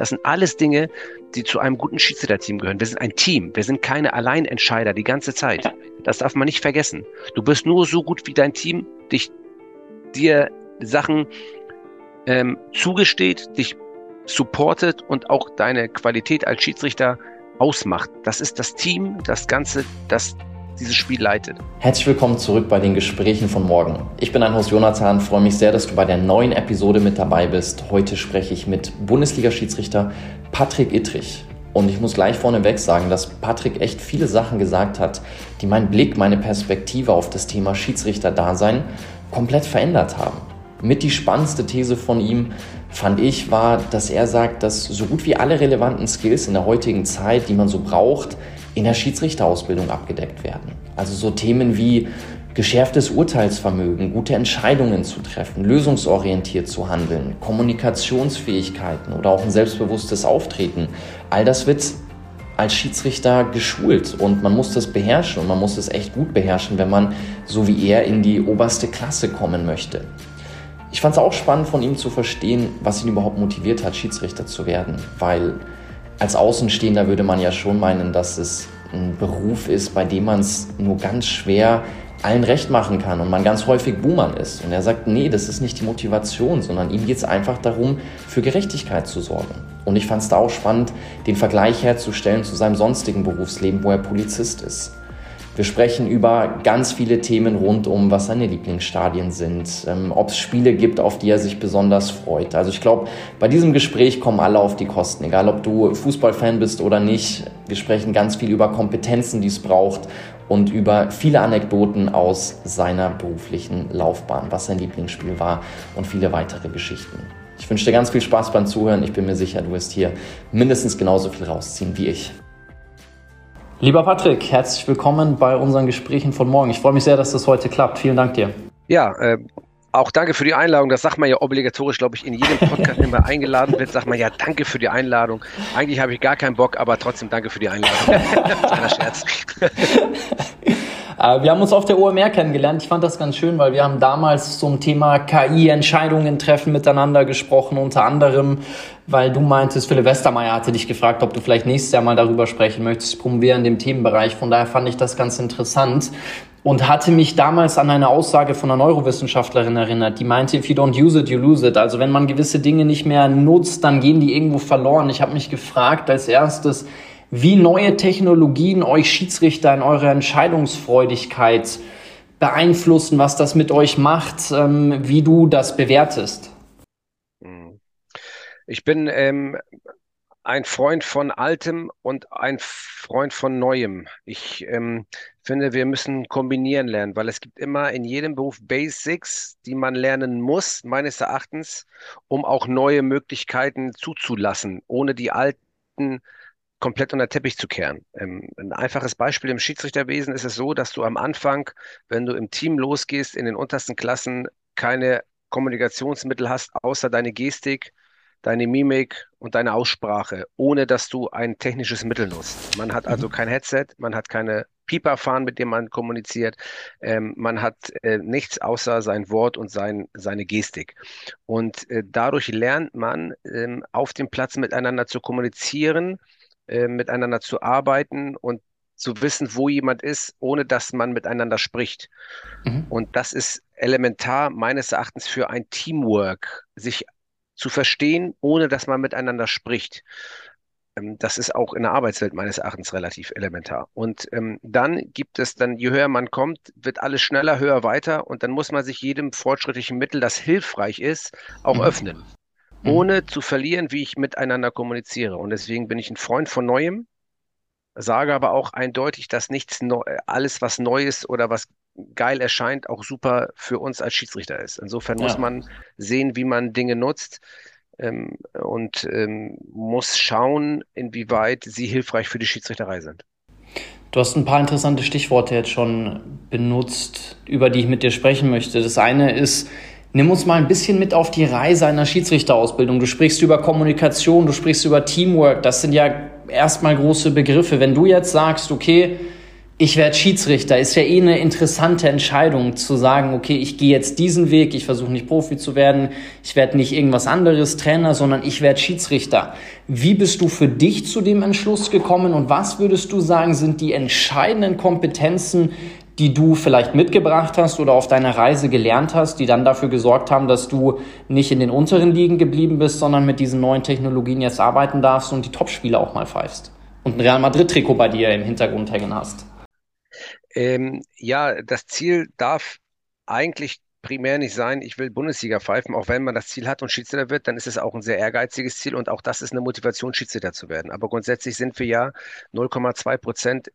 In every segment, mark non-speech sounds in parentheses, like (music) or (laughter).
Das sind alles Dinge, die zu einem guten Schiedsrichterteam gehören. Wir sind ein Team. Wir sind keine Alleinentscheider die ganze Zeit. Das darf man nicht vergessen. Du bist nur so gut, wie dein Team dich dir Sachen ähm, zugesteht, dich supportet und auch deine Qualität als Schiedsrichter ausmacht. Das ist das Team, das Ganze, das dieses Spiel leitet. Herzlich willkommen zurück bei den Gesprächen von morgen. Ich bin ein Host Jonathan, freue mich sehr, dass du bei der neuen Episode mit dabei bist. Heute spreche ich mit Bundesliga-Schiedsrichter Patrick Ittrich. Und ich muss gleich vorneweg sagen, dass Patrick echt viele Sachen gesagt hat, die meinen Blick, meine Perspektive auf das Thema Schiedsrichter-Dasein komplett verändert haben. Mit die spannendste These von ihm fand ich war, dass er sagt, dass so gut wie alle relevanten Skills in der heutigen Zeit, die man so braucht, in der Schiedsrichterausbildung abgedeckt werden. Also so Themen wie geschärftes Urteilsvermögen, gute Entscheidungen zu treffen, lösungsorientiert zu handeln, Kommunikationsfähigkeiten oder auch ein selbstbewusstes Auftreten. All das wird als Schiedsrichter geschult und man muss das beherrschen und man muss es echt gut beherrschen, wenn man so wie er in die oberste Klasse kommen möchte. Ich fand es auch spannend von ihm zu verstehen, was ihn überhaupt motiviert hat, Schiedsrichter zu werden, weil als Außenstehender würde man ja schon meinen, dass es ein Beruf ist, bei dem man es nur ganz schwer allen recht machen kann und man ganz häufig Buhmann ist. Und er sagt, nee, das ist nicht die Motivation, sondern ihm geht es einfach darum, für Gerechtigkeit zu sorgen. Und ich fand es da auch spannend, den Vergleich herzustellen zu seinem sonstigen Berufsleben, wo er Polizist ist. Wir sprechen über ganz viele Themen rund um, was seine Lieblingsstadien sind, ähm, ob es Spiele gibt, auf die er sich besonders freut. Also ich glaube, bei diesem Gespräch kommen alle auf die Kosten, egal ob du Fußballfan bist oder nicht. Wir sprechen ganz viel über Kompetenzen, die es braucht und über viele Anekdoten aus seiner beruflichen Laufbahn, was sein Lieblingsspiel war und viele weitere Geschichten. Ich wünsche dir ganz viel Spaß beim Zuhören. Ich bin mir sicher, du wirst hier mindestens genauso viel rausziehen wie ich. Lieber Patrick, herzlich willkommen bei unseren Gesprächen von morgen. Ich freue mich sehr, dass das heute klappt. Vielen Dank dir. Ja, äh, auch danke für die Einladung. Das sagt man ja obligatorisch, glaube ich, in jedem Podcast, wenn man eingeladen wird, sagt man ja danke für die Einladung. Eigentlich habe ich gar keinen Bock, aber trotzdem danke für die Einladung. (laughs) Kleiner Scherz. Äh, wir haben uns auf der OMR kennengelernt. Ich fand das ganz schön, weil wir haben damals zum Thema KI Entscheidungen treffen miteinander gesprochen, unter anderem, weil du meintest, Philipp Westermeier hatte dich gefragt, ob du vielleicht nächstes Jahr mal darüber sprechen möchtest. Ich promoviere in dem Themenbereich. Von daher fand ich das ganz interessant und hatte mich damals an eine Aussage von einer Neurowissenschaftlerin erinnert, die meinte, if you don't use it, you lose it. Also wenn man gewisse Dinge nicht mehr nutzt, dann gehen die irgendwo verloren. Ich habe mich gefragt als erstes, wie neue Technologien euch Schiedsrichter in eurer Entscheidungsfreudigkeit beeinflussen, was das mit euch macht, ähm, wie du das bewertest. Hm. Ich bin ähm, ein Freund von Altem und ein Freund von Neuem. Ich ähm, finde, wir müssen kombinieren lernen, weil es gibt immer in jedem Beruf Basics, die man lernen muss, meines Erachtens, um auch neue Möglichkeiten zuzulassen, ohne die alten komplett unter Teppich zu kehren. Ähm, ein einfaches Beispiel im Schiedsrichterwesen ist es so, dass du am Anfang, wenn du im Team losgehst, in den untersten Klassen keine Kommunikationsmittel hast, außer deine Gestik, deine Mimik und deine Aussprache, ohne dass du ein technisches Mittel nutzt. Man hat also mhm. kein Headset, man hat keine Pieperfahren, mit dem man kommuniziert. Ähm, man hat äh, nichts außer sein Wort und sein, seine Gestik. Und äh, dadurch lernt man ähm, auf dem Platz miteinander zu kommunizieren, äh, miteinander zu arbeiten und zu wissen, wo jemand ist, ohne dass man miteinander spricht. Mhm. Und das ist elementar meines Erachtens für ein Teamwork, sich zu verstehen, ohne dass man miteinander spricht. Ähm, das ist auch in der Arbeitswelt meines Erachtens relativ elementar. Und ähm, dann gibt es dann, je höher man kommt, wird alles schneller, höher, weiter. Und dann muss man sich jedem fortschrittlichen Mittel, das hilfreich ist, auch mhm. öffnen. Mhm. ohne zu verlieren, wie ich miteinander kommuniziere. Und deswegen bin ich ein Freund von Neuem, sage aber auch eindeutig, dass nichts neu, alles, was neu ist oder was geil erscheint, auch super für uns als Schiedsrichter ist. Insofern ja. muss man sehen, wie man Dinge nutzt ähm, und ähm, muss schauen, inwieweit sie hilfreich für die Schiedsrichterei sind. Du hast ein paar interessante Stichworte jetzt schon benutzt, über die ich mit dir sprechen möchte. Das eine ist, Nimm uns mal ein bisschen mit auf die Reise einer Schiedsrichterausbildung. Du sprichst über Kommunikation, du sprichst über Teamwork. Das sind ja erstmal große Begriffe. Wenn du jetzt sagst, okay, ich werde Schiedsrichter. Ist ja eh eine interessante Entscheidung zu sagen, okay, ich gehe jetzt diesen Weg, ich versuche nicht Profi zu werden, ich werde nicht irgendwas anderes Trainer, sondern ich werde Schiedsrichter. Wie bist du für dich zu dem Entschluss gekommen und was würdest du sagen, sind die entscheidenden Kompetenzen, die du vielleicht mitgebracht hast oder auf deiner Reise gelernt hast, die dann dafür gesorgt haben, dass du nicht in den unteren Ligen geblieben bist, sondern mit diesen neuen Technologien jetzt arbeiten darfst und die Topspiele auch mal pfeifst und ein Real Madrid-Trikot bei dir im Hintergrund hängen hast? Ähm, ja, das Ziel darf eigentlich primär nicht sein, ich will Bundesliga pfeifen, auch wenn man das Ziel hat und Schiedsrichter wird, dann ist es auch ein sehr ehrgeiziges Ziel und auch das ist eine Motivation, Schiedsrichter zu werden. Aber grundsätzlich sind wir ja 0,2 Prozent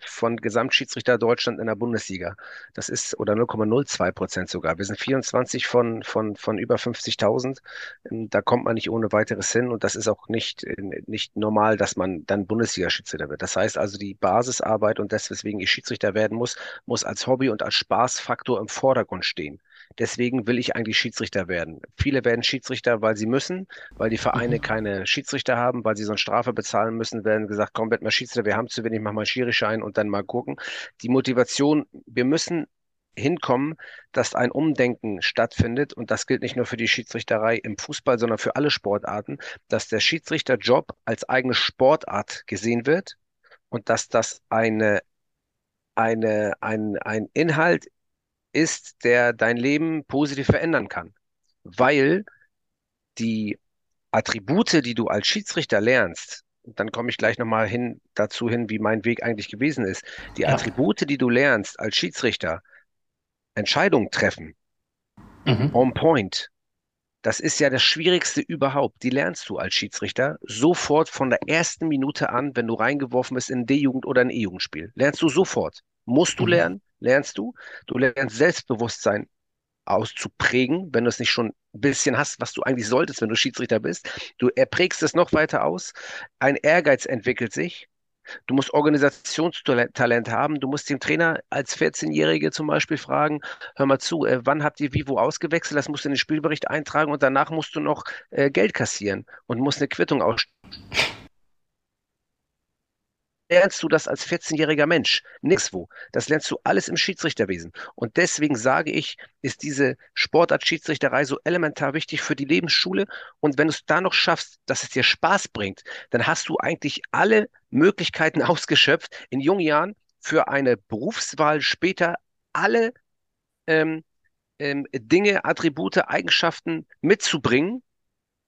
von Gesamtschiedsrichter Deutschland in der Bundesliga. Das ist, oder 0,02 Prozent sogar. Wir sind 24 von, von, von über 50.000. Ähm, da kommt man nicht ohne weiteres hin und das ist auch nicht, äh, nicht normal, dass man dann Bundesliga-Schiedsrichter wird. Das heißt also, die Basisarbeit und das, weswegen ich Schiedsrichter werden muss, muss als Hobby und als Spaßfaktor im Vordergrund stehen. Deswegen will ich eigentlich Schiedsrichter werden. Viele werden Schiedsrichter, weil sie müssen, weil die Vereine mhm. keine Schiedsrichter haben, weil sie so eine Strafe bezahlen müssen, werden gesagt, komm, werd mal Schiedsrichter, wir haben zu wenig, mach mal Schirischein und dann mal gucken. Die Motivation, wir müssen hinkommen, dass ein Umdenken stattfindet. Und das gilt nicht nur für die Schiedsrichterei im Fußball, sondern für alle Sportarten, dass der Schiedsrichterjob als eigene Sportart gesehen wird und dass das eine, eine, ein, ein Inhalt ist, der dein Leben positiv verändern kann. Weil die Attribute, die du als Schiedsrichter lernst, dann komme ich gleich nochmal hin, dazu hin, wie mein Weg eigentlich gewesen ist. Die ja. Attribute, die du lernst als Schiedsrichter, Entscheidungen treffen, mhm. on point, das ist ja das Schwierigste überhaupt. Die lernst du als Schiedsrichter sofort von der ersten Minute an, wenn du reingeworfen bist in D-Jugend oder ein E-Jugendspiel. Lernst du sofort. Musst du mhm. lernen, lernst du. Du lernst Selbstbewusstsein auszuprägen, wenn du es nicht schon ein bisschen hast, was du eigentlich solltest, wenn du Schiedsrichter bist. Du erprägst es noch weiter aus. Ein Ehrgeiz entwickelt sich. Du musst Organisationstalent haben. Du musst den Trainer als 14-Jährige zum Beispiel fragen, hör mal zu, äh, wann habt ihr wie wo ausgewechselt? Das musst du in den Spielbericht eintragen und danach musst du noch äh, Geld kassieren und musst eine Quittung ausstellen lernst du das als 14-jähriger Mensch. Nirgendwo. Das lernst du alles im Schiedsrichterwesen. Und deswegen sage ich, ist diese Sportart Schiedsrichterei so elementar wichtig für die Lebensschule. Und wenn du es da noch schaffst, dass es dir Spaß bringt, dann hast du eigentlich alle Möglichkeiten (laughs) ausgeschöpft, in jungen Jahren für eine Berufswahl später alle ähm, ähm, Dinge, Attribute, Eigenschaften mitzubringen,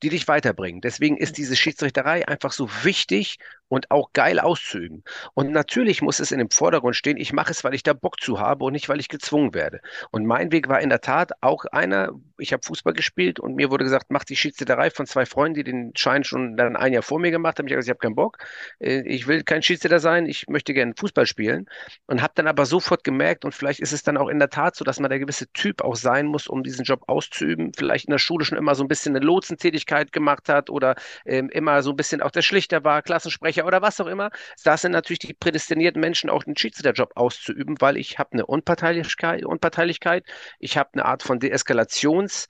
die dich weiterbringen. Deswegen ist diese Schiedsrichterei einfach so wichtig und auch geil auszuüben. Und natürlich muss es in dem Vordergrund stehen, ich mache es, weil ich da Bock zu habe und nicht, weil ich gezwungen werde. Und mein Weg war in der Tat auch einer, ich habe Fußball gespielt und mir wurde gesagt, mach die Schiedsrichterei von zwei Freunden, die den Schein schon dann ein Jahr vor mir gemacht haben. Ich habe gesagt, ich habe keinen Bock, äh, ich will kein Schiedsrichter sein, ich möchte gerne Fußball spielen und habe dann aber sofort gemerkt und vielleicht ist es dann auch in der Tat so, dass man der gewisse Typ auch sein muss, um diesen Job auszuüben. Vielleicht in der Schule schon immer so ein bisschen eine Lotsentätigkeit gemacht hat oder ähm, immer so ein bisschen auch der Schlichter war, Klassensprecher oder was auch immer. Da sind natürlich die prädestinierten Menschen auch den Schiedsrichterjob auszuüben, weil ich habe eine Unparteilichkeit, Unparteilichkeit, ich habe eine Art von Deeskalations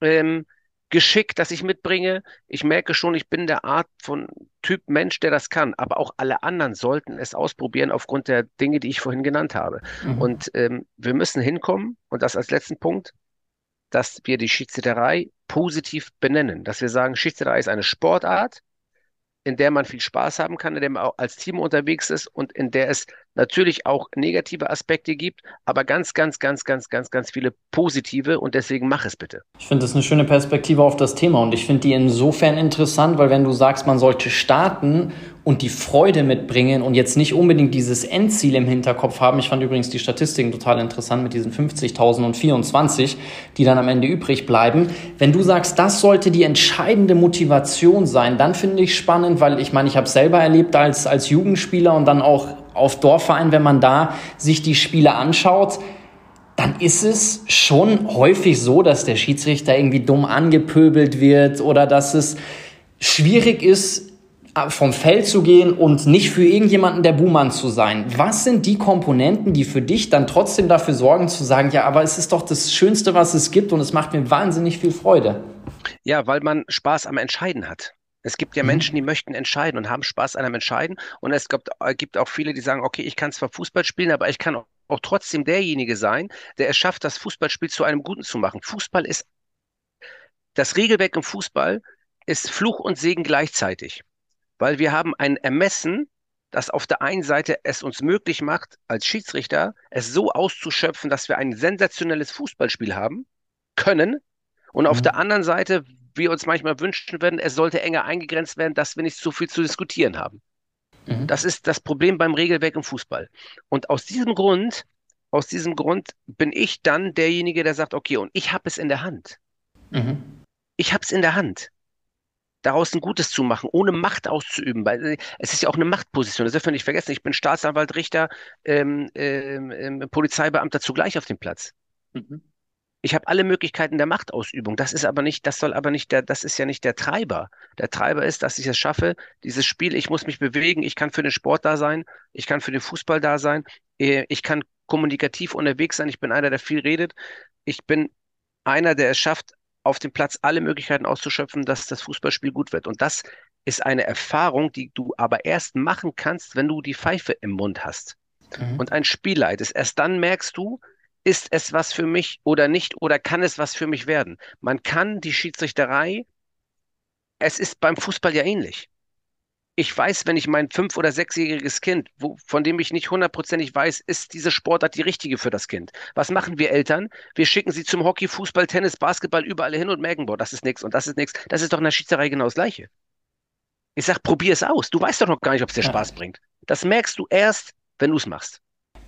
ähm, Geschick, das ich mitbringe. Ich merke schon, ich bin der Art von Typ Mensch, der das kann. Aber auch alle anderen sollten es ausprobieren aufgrund der Dinge, die ich vorhin genannt habe. Mhm. Und ähm, wir müssen hinkommen, und das als letzten Punkt, dass wir die Schiedsrichterei positiv benennen. Dass wir sagen, Schiedsrichterei ist eine Sportart, in der man viel Spaß haben kann, in der man auch als Team unterwegs ist und in der es natürlich auch negative Aspekte gibt, aber ganz, ganz, ganz, ganz, ganz, ganz viele positive und deswegen mach es bitte. Ich finde das eine schöne Perspektive auf das Thema und ich finde die insofern interessant, weil wenn du sagst, man sollte starten und die Freude mitbringen und jetzt nicht unbedingt dieses Endziel im Hinterkopf haben. Ich fand übrigens die Statistiken total interessant mit diesen 50.000 und 24, die dann am Ende übrig bleiben. Wenn du sagst, das sollte die entscheidende Motivation sein, dann finde ich spannend, weil ich meine, ich habe selber erlebt als, als Jugendspieler und dann auch auf Dorfverein, wenn man da sich die Spiele anschaut, dann ist es schon häufig so, dass der Schiedsrichter irgendwie dumm angepöbelt wird oder dass es schwierig ist, vom Feld zu gehen und nicht für irgendjemanden der Buhmann zu sein. Was sind die Komponenten, die für dich dann trotzdem dafür sorgen zu sagen, ja, aber es ist doch das Schönste, was es gibt und es macht mir wahnsinnig viel Freude? Ja, weil man Spaß am Entscheiden hat. Es gibt ja mhm. Menschen, die möchten entscheiden und haben Spaß an einem Entscheiden. Und es gibt, äh, gibt auch viele, die sagen, okay, ich kann zwar Fußball spielen, aber ich kann auch, auch trotzdem derjenige sein, der es schafft, das Fußballspiel zu einem Guten zu machen. Fußball ist, das Regelwerk im Fußball ist Fluch und Segen gleichzeitig. Weil wir haben ein Ermessen, das auf der einen Seite es uns möglich macht, als Schiedsrichter es so auszuschöpfen, dass wir ein sensationelles Fußballspiel haben können. Und auf mhm. der anderen Seite wir uns manchmal wünschen würden, es sollte enger eingegrenzt werden, dass wir nicht so viel zu diskutieren haben. Mhm. Das ist das Problem beim Regelwerk im Fußball. Und aus diesem Grund, aus diesem Grund bin ich dann derjenige, der sagt, okay, und ich habe es in der Hand. Mhm. Ich habe es in der Hand daraus ein Gutes zu machen, ohne Macht auszuüben. Weil äh, es ist ja auch eine Machtposition. Das dürfen wir nicht vergessen. Ich bin Staatsanwalt, Richter, ähm, ähm, ähm, Polizeibeamter zugleich auf dem Platz. Mhm. Ich habe alle Möglichkeiten der Machtausübung. Das ist aber nicht, das soll aber nicht der, das ist ja nicht der Treiber. Der Treiber ist, dass ich es schaffe, dieses Spiel, ich muss mich bewegen, ich kann für den Sport da sein, ich kann für den Fußball da sein, äh, ich kann kommunikativ unterwegs sein, ich bin einer, der viel redet, ich bin einer, der es schafft, auf dem Platz alle Möglichkeiten auszuschöpfen, dass das Fußballspiel gut wird. Und das ist eine Erfahrung, die du aber erst machen kannst, wenn du die Pfeife im Mund hast mhm. und ein Spiel leitest. Erst dann merkst du, ist es was für mich oder nicht oder kann es was für mich werden. Man kann die Schiedsrichterei, es ist beim Fußball ja ähnlich ich weiß, wenn ich mein fünf- oder sechsjähriges Kind, wo, von dem ich nicht hundertprozentig weiß, ist diese Sportart die richtige für das Kind. Was machen wir Eltern? Wir schicken sie zum Hockey, Fußball, Tennis, Basketball überall hin und merken, boah, das ist nichts und das ist nichts. Das ist doch in der Schiedsrichterei genau das Gleiche. Ich sag, probier es aus. Du weißt doch noch gar nicht, ob es dir ja. Spaß bringt. Das merkst du erst, wenn du es machst.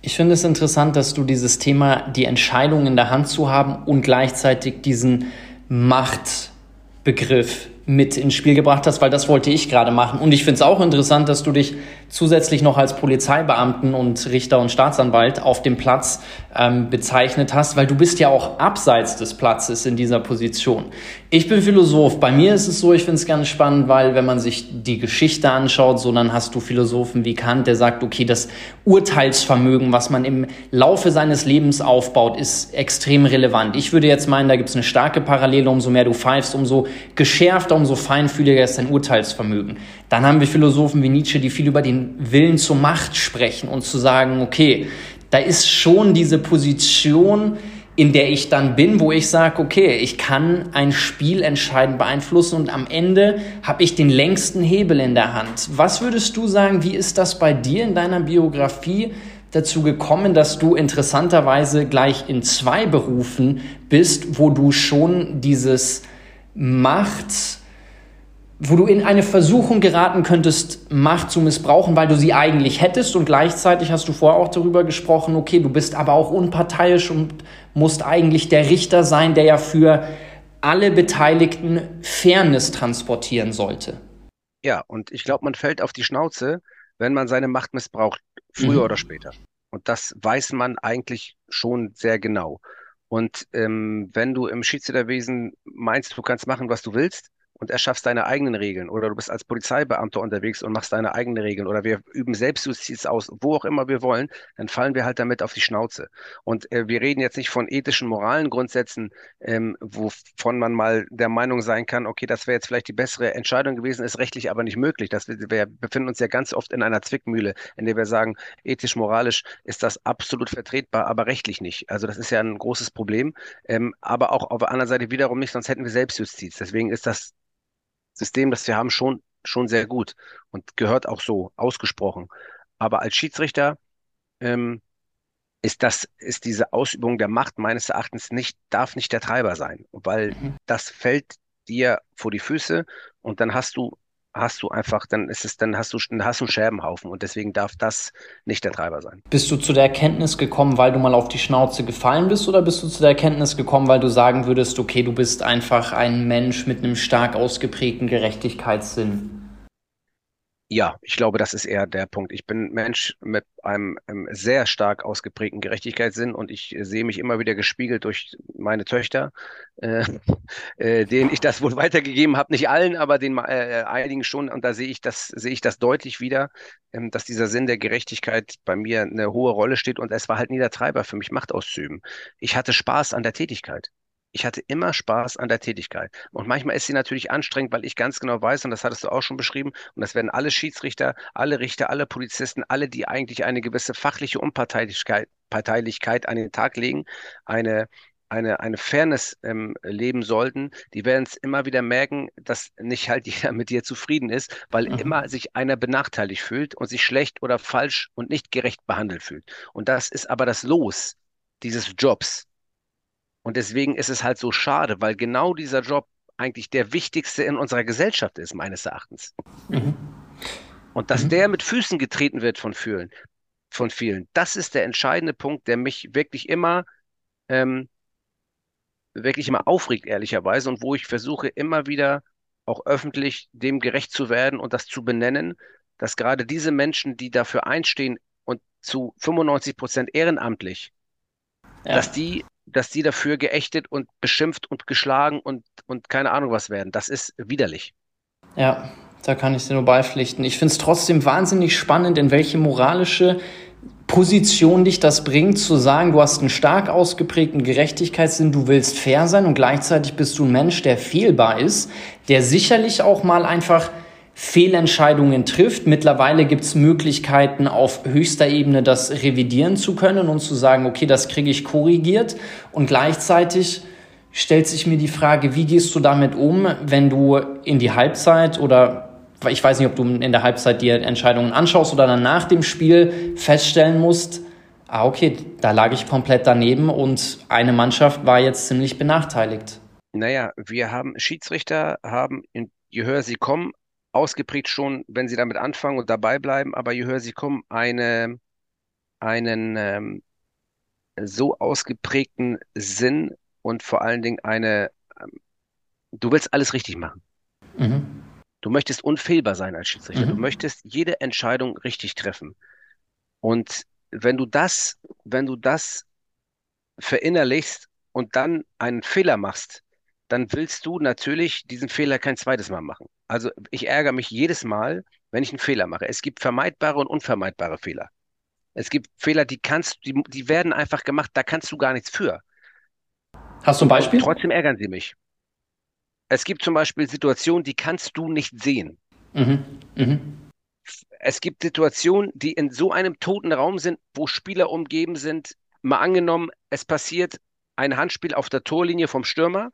Ich finde es interessant, dass du dieses Thema, die Entscheidung in der Hand zu haben und gleichzeitig diesen Machtbegriff mit ins Spiel gebracht hast, weil das wollte ich gerade machen. Und ich finde es auch interessant, dass du dich zusätzlich noch als Polizeibeamten und Richter und Staatsanwalt auf dem Platz ähm, bezeichnet hast, weil du bist ja auch abseits des Platzes in dieser Position. Ich bin Philosoph. Bei mir ist es so, ich finde es ganz spannend, weil wenn man sich die Geschichte anschaut, so dann hast du Philosophen wie Kant, der sagt, okay, das Urteilsvermögen, was man im Laufe seines Lebens aufbaut, ist extrem relevant. Ich würde jetzt meinen, da gibt es eine starke Parallele, umso mehr du pfeifst, umso geschärfter, umso feinfühliger ist dein Urteilsvermögen. Dann haben wir Philosophen wie Nietzsche, die viel über den Willen zur Macht sprechen und zu sagen, okay, da ist schon diese Position, in der ich dann bin, wo ich sage, okay, ich kann ein Spiel entscheidend beeinflussen und am Ende habe ich den längsten Hebel in der Hand. Was würdest du sagen, wie ist das bei dir in deiner Biografie dazu gekommen, dass du interessanterweise gleich in zwei Berufen bist, wo du schon dieses Macht, wo du in eine Versuchung geraten könntest, Macht zu missbrauchen, weil du sie eigentlich hättest und gleichzeitig hast du vorher auch darüber gesprochen, okay, du bist aber auch unparteiisch und musst eigentlich der Richter sein, der ja für alle Beteiligten Fairness transportieren sollte. Ja, und ich glaube, man fällt auf die Schnauze, wenn man seine Macht missbraucht, früher mhm. oder später. Und das weiß man eigentlich schon sehr genau. Und ähm, wenn du im Schiedsrichterwesen meinst, du kannst machen, was du willst, und erschaffst deine eigenen Regeln oder du bist als Polizeibeamter unterwegs und machst deine eigenen Regeln oder wir üben Selbstjustiz aus, wo auch immer wir wollen, dann fallen wir halt damit auf die Schnauze. Und äh, wir reden jetzt nicht von ethischen, moralen Grundsätzen, ähm, wovon man mal der Meinung sein kann, okay, das wäre jetzt vielleicht die bessere Entscheidung gewesen, ist rechtlich aber nicht möglich. Das, wir, wir befinden uns ja ganz oft in einer Zwickmühle, in der wir sagen, ethisch, moralisch ist das absolut vertretbar, aber rechtlich nicht. Also das ist ja ein großes Problem, ähm, aber auch auf der anderen Seite wiederum nicht, sonst hätten wir Selbstjustiz. Deswegen ist das System, das wir haben, schon, schon sehr gut und gehört auch so ausgesprochen. Aber als Schiedsrichter ähm, ist das, ist diese Ausübung der Macht meines Erachtens nicht, darf nicht der Treiber sein, weil mhm. das fällt dir vor die Füße und dann hast du hast du einfach, dann ist es, dann hast du, dann hast du einen Scherbenhaufen und deswegen darf das nicht der Treiber sein. Bist du zu der Erkenntnis gekommen, weil du mal auf die Schnauze gefallen bist oder bist du zu der Erkenntnis gekommen, weil du sagen würdest, okay, du bist einfach ein Mensch mit einem stark ausgeprägten Gerechtigkeitssinn? Ja, ich glaube, das ist eher der Punkt. Ich bin Mensch mit einem, einem sehr stark ausgeprägten Gerechtigkeitssinn und ich sehe mich immer wieder gespiegelt durch meine Töchter, äh, (laughs) äh, denen ich das wohl weitergegeben habe. Nicht allen, aber den äh, einigen schon. Und da sehe ich das, sehe ich das deutlich wieder, ähm, dass dieser Sinn der Gerechtigkeit bei mir eine hohe Rolle steht. Und es war halt nie der Treiber für mich, Macht auszuüben. Ich hatte Spaß an der Tätigkeit ich hatte immer Spaß an der Tätigkeit. Und manchmal ist sie natürlich anstrengend, weil ich ganz genau weiß, und das hattest du auch schon beschrieben, und das werden alle Schiedsrichter, alle Richter, alle Polizisten, alle, die eigentlich eine gewisse fachliche Unparteilichkeit Parteilichkeit an den Tag legen, eine, eine, eine Fairness ähm, leben sollten, die werden es immer wieder merken, dass nicht halt (laughs) jeder mit dir zufrieden ist, weil mhm. immer sich einer benachteiligt fühlt und sich schlecht oder falsch und nicht gerecht behandelt fühlt. Und das ist aber das Los dieses Jobs. Und deswegen ist es halt so schade, weil genau dieser Job eigentlich der wichtigste in unserer Gesellschaft ist, meines Erachtens. Mhm. Und dass mhm. der mit Füßen getreten wird von vielen, von vielen, das ist der entscheidende Punkt, der mich wirklich immer ähm, wirklich immer aufregt, ehrlicherweise, und wo ich versuche, immer wieder auch öffentlich dem gerecht zu werden und das zu benennen, dass gerade diese Menschen, die dafür einstehen und zu 95 Prozent ehrenamtlich, ja. dass die, dass die dafür geächtet und beschimpft und geschlagen und, und keine Ahnung was werden. Das ist widerlich. Ja, da kann ich dir nur beipflichten. Ich finde es trotzdem wahnsinnig spannend, in welche moralische Position dich das bringt, zu sagen, du hast einen stark ausgeprägten Gerechtigkeitssinn, du willst fair sein und gleichzeitig bist du ein Mensch, der fehlbar ist, der sicherlich auch mal einfach Fehlentscheidungen trifft. Mittlerweile gibt es Möglichkeiten, auf höchster Ebene das revidieren zu können und zu sagen, okay, das kriege ich korrigiert. Und gleichzeitig stellt sich mir die Frage, wie gehst du damit um, wenn du in die Halbzeit oder ich weiß nicht, ob du in der Halbzeit dir Entscheidungen anschaust oder dann nach dem Spiel feststellen musst, ah, okay, da lag ich komplett daneben und eine Mannschaft war jetzt ziemlich benachteiligt. Naja, wir haben Schiedsrichter, haben, je höher sie kommen, ausgeprägt schon, wenn sie damit anfangen und dabei bleiben, aber je höher sie kommen, eine, einen ähm, so ausgeprägten Sinn und vor allen Dingen eine, ähm, du willst alles richtig machen. Mhm. Du möchtest unfehlbar sein als Schiedsrichter. Mhm. Du möchtest jede Entscheidung richtig treffen. Und wenn du das, wenn du das verinnerlichst und dann einen Fehler machst, dann willst du natürlich diesen Fehler kein zweites Mal machen. Also ich ärgere mich jedes Mal, wenn ich einen Fehler mache. Es gibt vermeidbare und unvermeidbare Fehler. Es gibt Fehler, die kannst, die, die werden einfach gemacht, da kannst du gar nichts für. Hast du ein Beispiel? Und trotzdem ärgern sie mich es gibt zum Beispiel Situationen, die kannst du nicht sehen. Mhm. Mhm. Es gibt Situationen, die in so einem toten Raum sind, wo Spieler umgeben sind. Mal angenommen, es passiert ein Handspiel auf der Torlinie vom Stürmer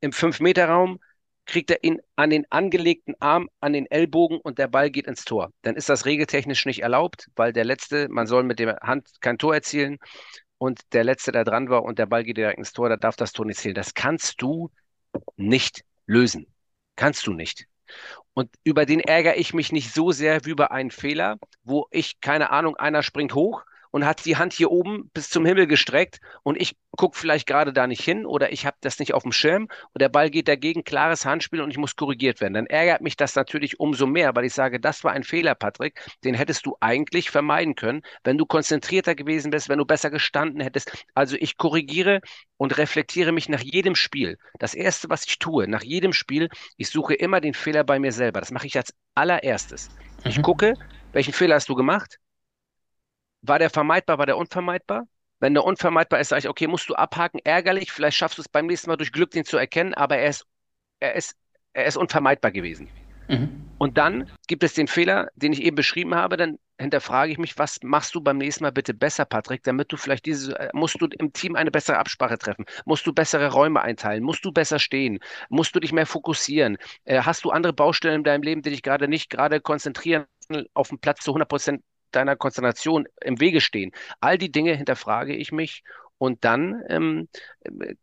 im 5-Meter-Raum, kriegt er ihn an den angelegten Arm, an den Ellbogen und der Ball geht ins Tor. Dann ist das regeltechnisch nicht erlaubt, weil der Letzte, man soll mit der Hand kein Tor erzielen und der Letzte, der dran war und der Ball geht direkt ins Tor, da darf das Tor nicht zählen. Das kannst du nicht lösen. Kannst du nicht. Und über den ärgere ich mich nicht so sehr wie über einen Fehler, wo ich, keine Ahnung, einer springt hoch und hat die Hand hier oben bis zum Himmel gestreckt und ich gucke vielleicht gerade da nicht hin oder ich habe das nicht auf dem Schirm und der Ball geht dagegen, klares Handspiel und ich muss korrigiert werden. Dann ärgert mich das natürlich umso mehr, weil ich sage, das war ein Fehler, Patrick, den hättest du eigentlich vermeiden können, wenn du konzentrierter gewesen bist, wenn du besser gestanden hättest. Also ich korrigiere und reflektiere mich nach jedem Spiel. Das Erste, was ich tue, nach jedem Spiel, ich suche immer den Fehler bei mir selber. Das mache ich als allererstes. Ich mhm. gucke, welchen Fehler hast du gemacht? War der vermeidbar, war der unvermeidbar? Wenn der unvermeidbar ist, sage ich, okay, musst du abhaken, ärgerlich, vielleicht schaffst du es beim nächsten Mal durch Glück, den zu erkennen, aber er ist, er ist, er ist unvermeidbar gewesen. Mhm. Und dann gibt es den Fehler, den ich eben beschrieben habe, dann hinterfrage ich mich, was machst du beim nächsten Mal bitte besser, Patrick, damit du vielleicht diese, äh, musst du im Team eine bessere Absprache treffen, musst du bessere Räume einteilen, musst du besser stehen, musst du dich mehr fokussieren, äh, hast du andere Baustellen in deinem Leben, die dich gerade nicht gerade konzentrieren auf dem Platz zu 100 Prozent deiner Konzentration im Wege stehen. All die Dinge hinterfrage ich mich und dann ähm,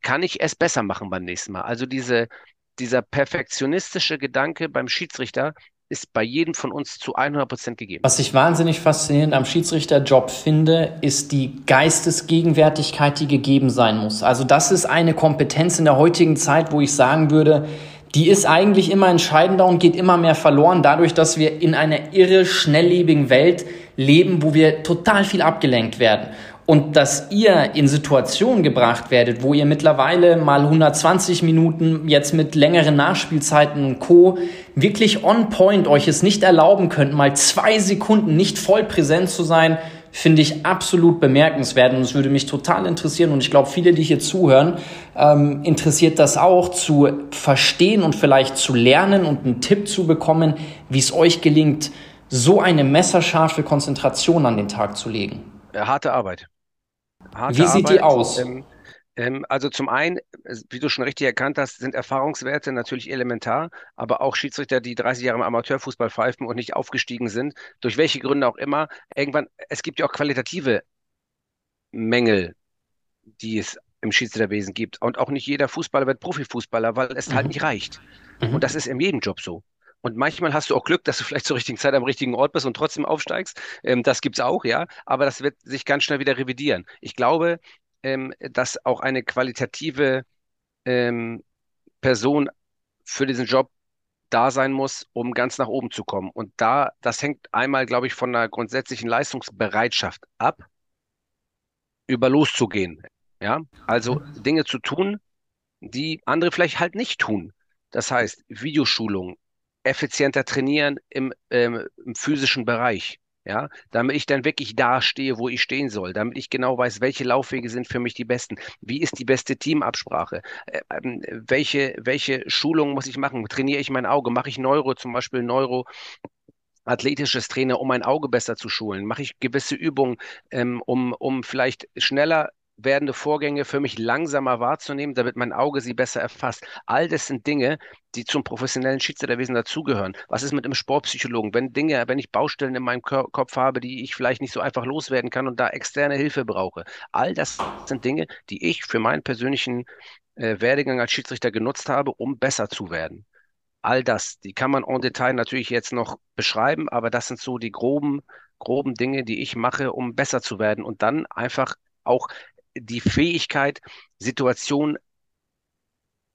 kann ich es besser machen beim nächsten Mal. Also diese, dieser perfektionistische Gedanke beim Schiedsrichter ist bei jedem von uns zu 100 Prozent gegeben. Was ich wahnsinnig faszinierend am Schiedsrichterjob finde, ist die Geistesgegenwärtigkeit, die gegeben sein muss. Also das ist eine Kompetenz in der heutigen Zeit, wo ich sagen würde, die ist eigentlich immer entscheidender und geht immer mehr verloren, dadurch, dass wir in einer irre schnelllebigen Welt leben, wo wir total viel abgelenkt werden. Und dass ihr in Situationen gebracht werdet, wo ihr mittlerweile mal 120 Minuten jetzt mit längeren Nachspielzeiten und Co. wirklich on point euch es nicht erlauben könnt, mal zwei Sekunden nicht voll präsent zu sein, finde ich absolut bemerkenswert und es würde mich total interessieren und ich glaube, viele, die hier zuhören, ähm, interessiert das auch zu verstehen und vielleicht zu lernen und einen Tipp zu bekommen, wie es euch gelingt, so eine messerscharfe Konzentration an den Tag zu legen. Harte Arbeit. Harte wie sieht Arbeit, die aus? Ähm, ähm, also zum einen, wie du schon richtig erkannt hast, sind Erfahrungswerte natürlich elementar, aber auch Schiedsrichter, die 30 Jahre im Amateurfußball pfeifen und nicht aufgestiegen sind, durch welche Gründe auch immer, irgendwann, es gibt ja auch qualitative Mängel, die es im Schiedsrichterwesen gibt. Und auch nicht jeder Fußballer wird Profifußballer, weil es halt mhm. halt nicht reicht. Mhm. Und das ist in jedem Job so. Und manchmal hast du auch Glück, dass du (laughs) vielleicht zur richtigen Zeit am richtigen Ort bist und trotzdem aufsteigst. Ähm, das gibt's auch, ja. Aber das wird sich ganz schnell wieder revidieren. Ich glaube, ähm, dass auch eine qualitative ähm, Person für diesen Job da sein muss, um ganz nach oben zu kommen. Und da, das hängt einmal, glaube ich, von einer grundsätzlichen Leistungsbereitschaft ab, über loszugehen. Ja, also. Dinge zu tun, die andere vielleicht halt nicht tun. Das heißt, Videoschulung, effizienter trainieren im, ähm, im physischen Bereich ja, damit ich dann wirklich da stehe, wo ich stehen soll, damit ich genau weiß, welche Laufwege sind für mich die besten, wie ist die beste Teamabsprache, äh, äh, welche, welche Schulungen muss ich machen, trainiere ich mein Auge, mache ich Neuro, zum Beispiel Neuro, athletisches Trainer, um mein Auge besser zu schulen? Mache ich gewisse Übungen, ähm, um, um vielleicht schneller werdende Vorgänge für mich langsamer wahrzunehmen, damit mein Auge sie besser erfasst. All das sind Dinge, die zum professionellen Schiedsrichterwesen dazugehören. Was ist mit einem Sportpsychologen? Wenn Dinge, wenn ich Baustellen in meinem Kopf habe, die ich vielleicht nicht so einfach loswerden kann und da externe Hilfe brauche. All das sind Dinge, die ich für meinen persönlichen äh, Werdegang als Schiedsrichter genutzt habe, um besser zu werden. All das, die kann man en Detail natürlich jetzt noch beschreiben, aber das sind so die groben, groben Dinge, die ich mache, um besser zu werden und dann einfach auch die Fähigkeit, Situationen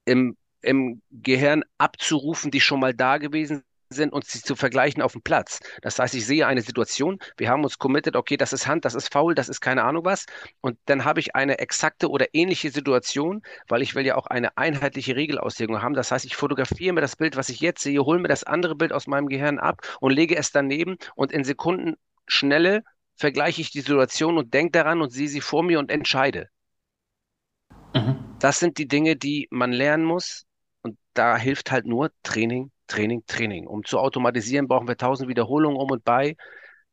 im, im Gehirn abzurufen, die schon mal da gewesen sind und sie zu vergleichen auf dem Platz. Das heißt, ich sehe eine Situation, wir haben uns committed, okay, das ist Hand, das ist faul, das ist keine Ahnung was. Und dann habe ich eine exakte oder ähnliche Situation, weil ich will ja auch eine einheitliche Regelauslegung haben. Das heißt, ich fotografiere mir das Bild, was ich jetzt sehe, hole mir das andere Bild aus meinem Gehirn ab und lege es daneben und in Sekunden schnelle vergleiche ich die Situation und denke daran und sehe sie vor mir und entscheide. Mhm. Das sind die Dinge, die man lernen muss. Und da hilft halt nur Training, Training, Training. Um zu automatisieren, brauchen wir tausend Wiederholungen um und bei.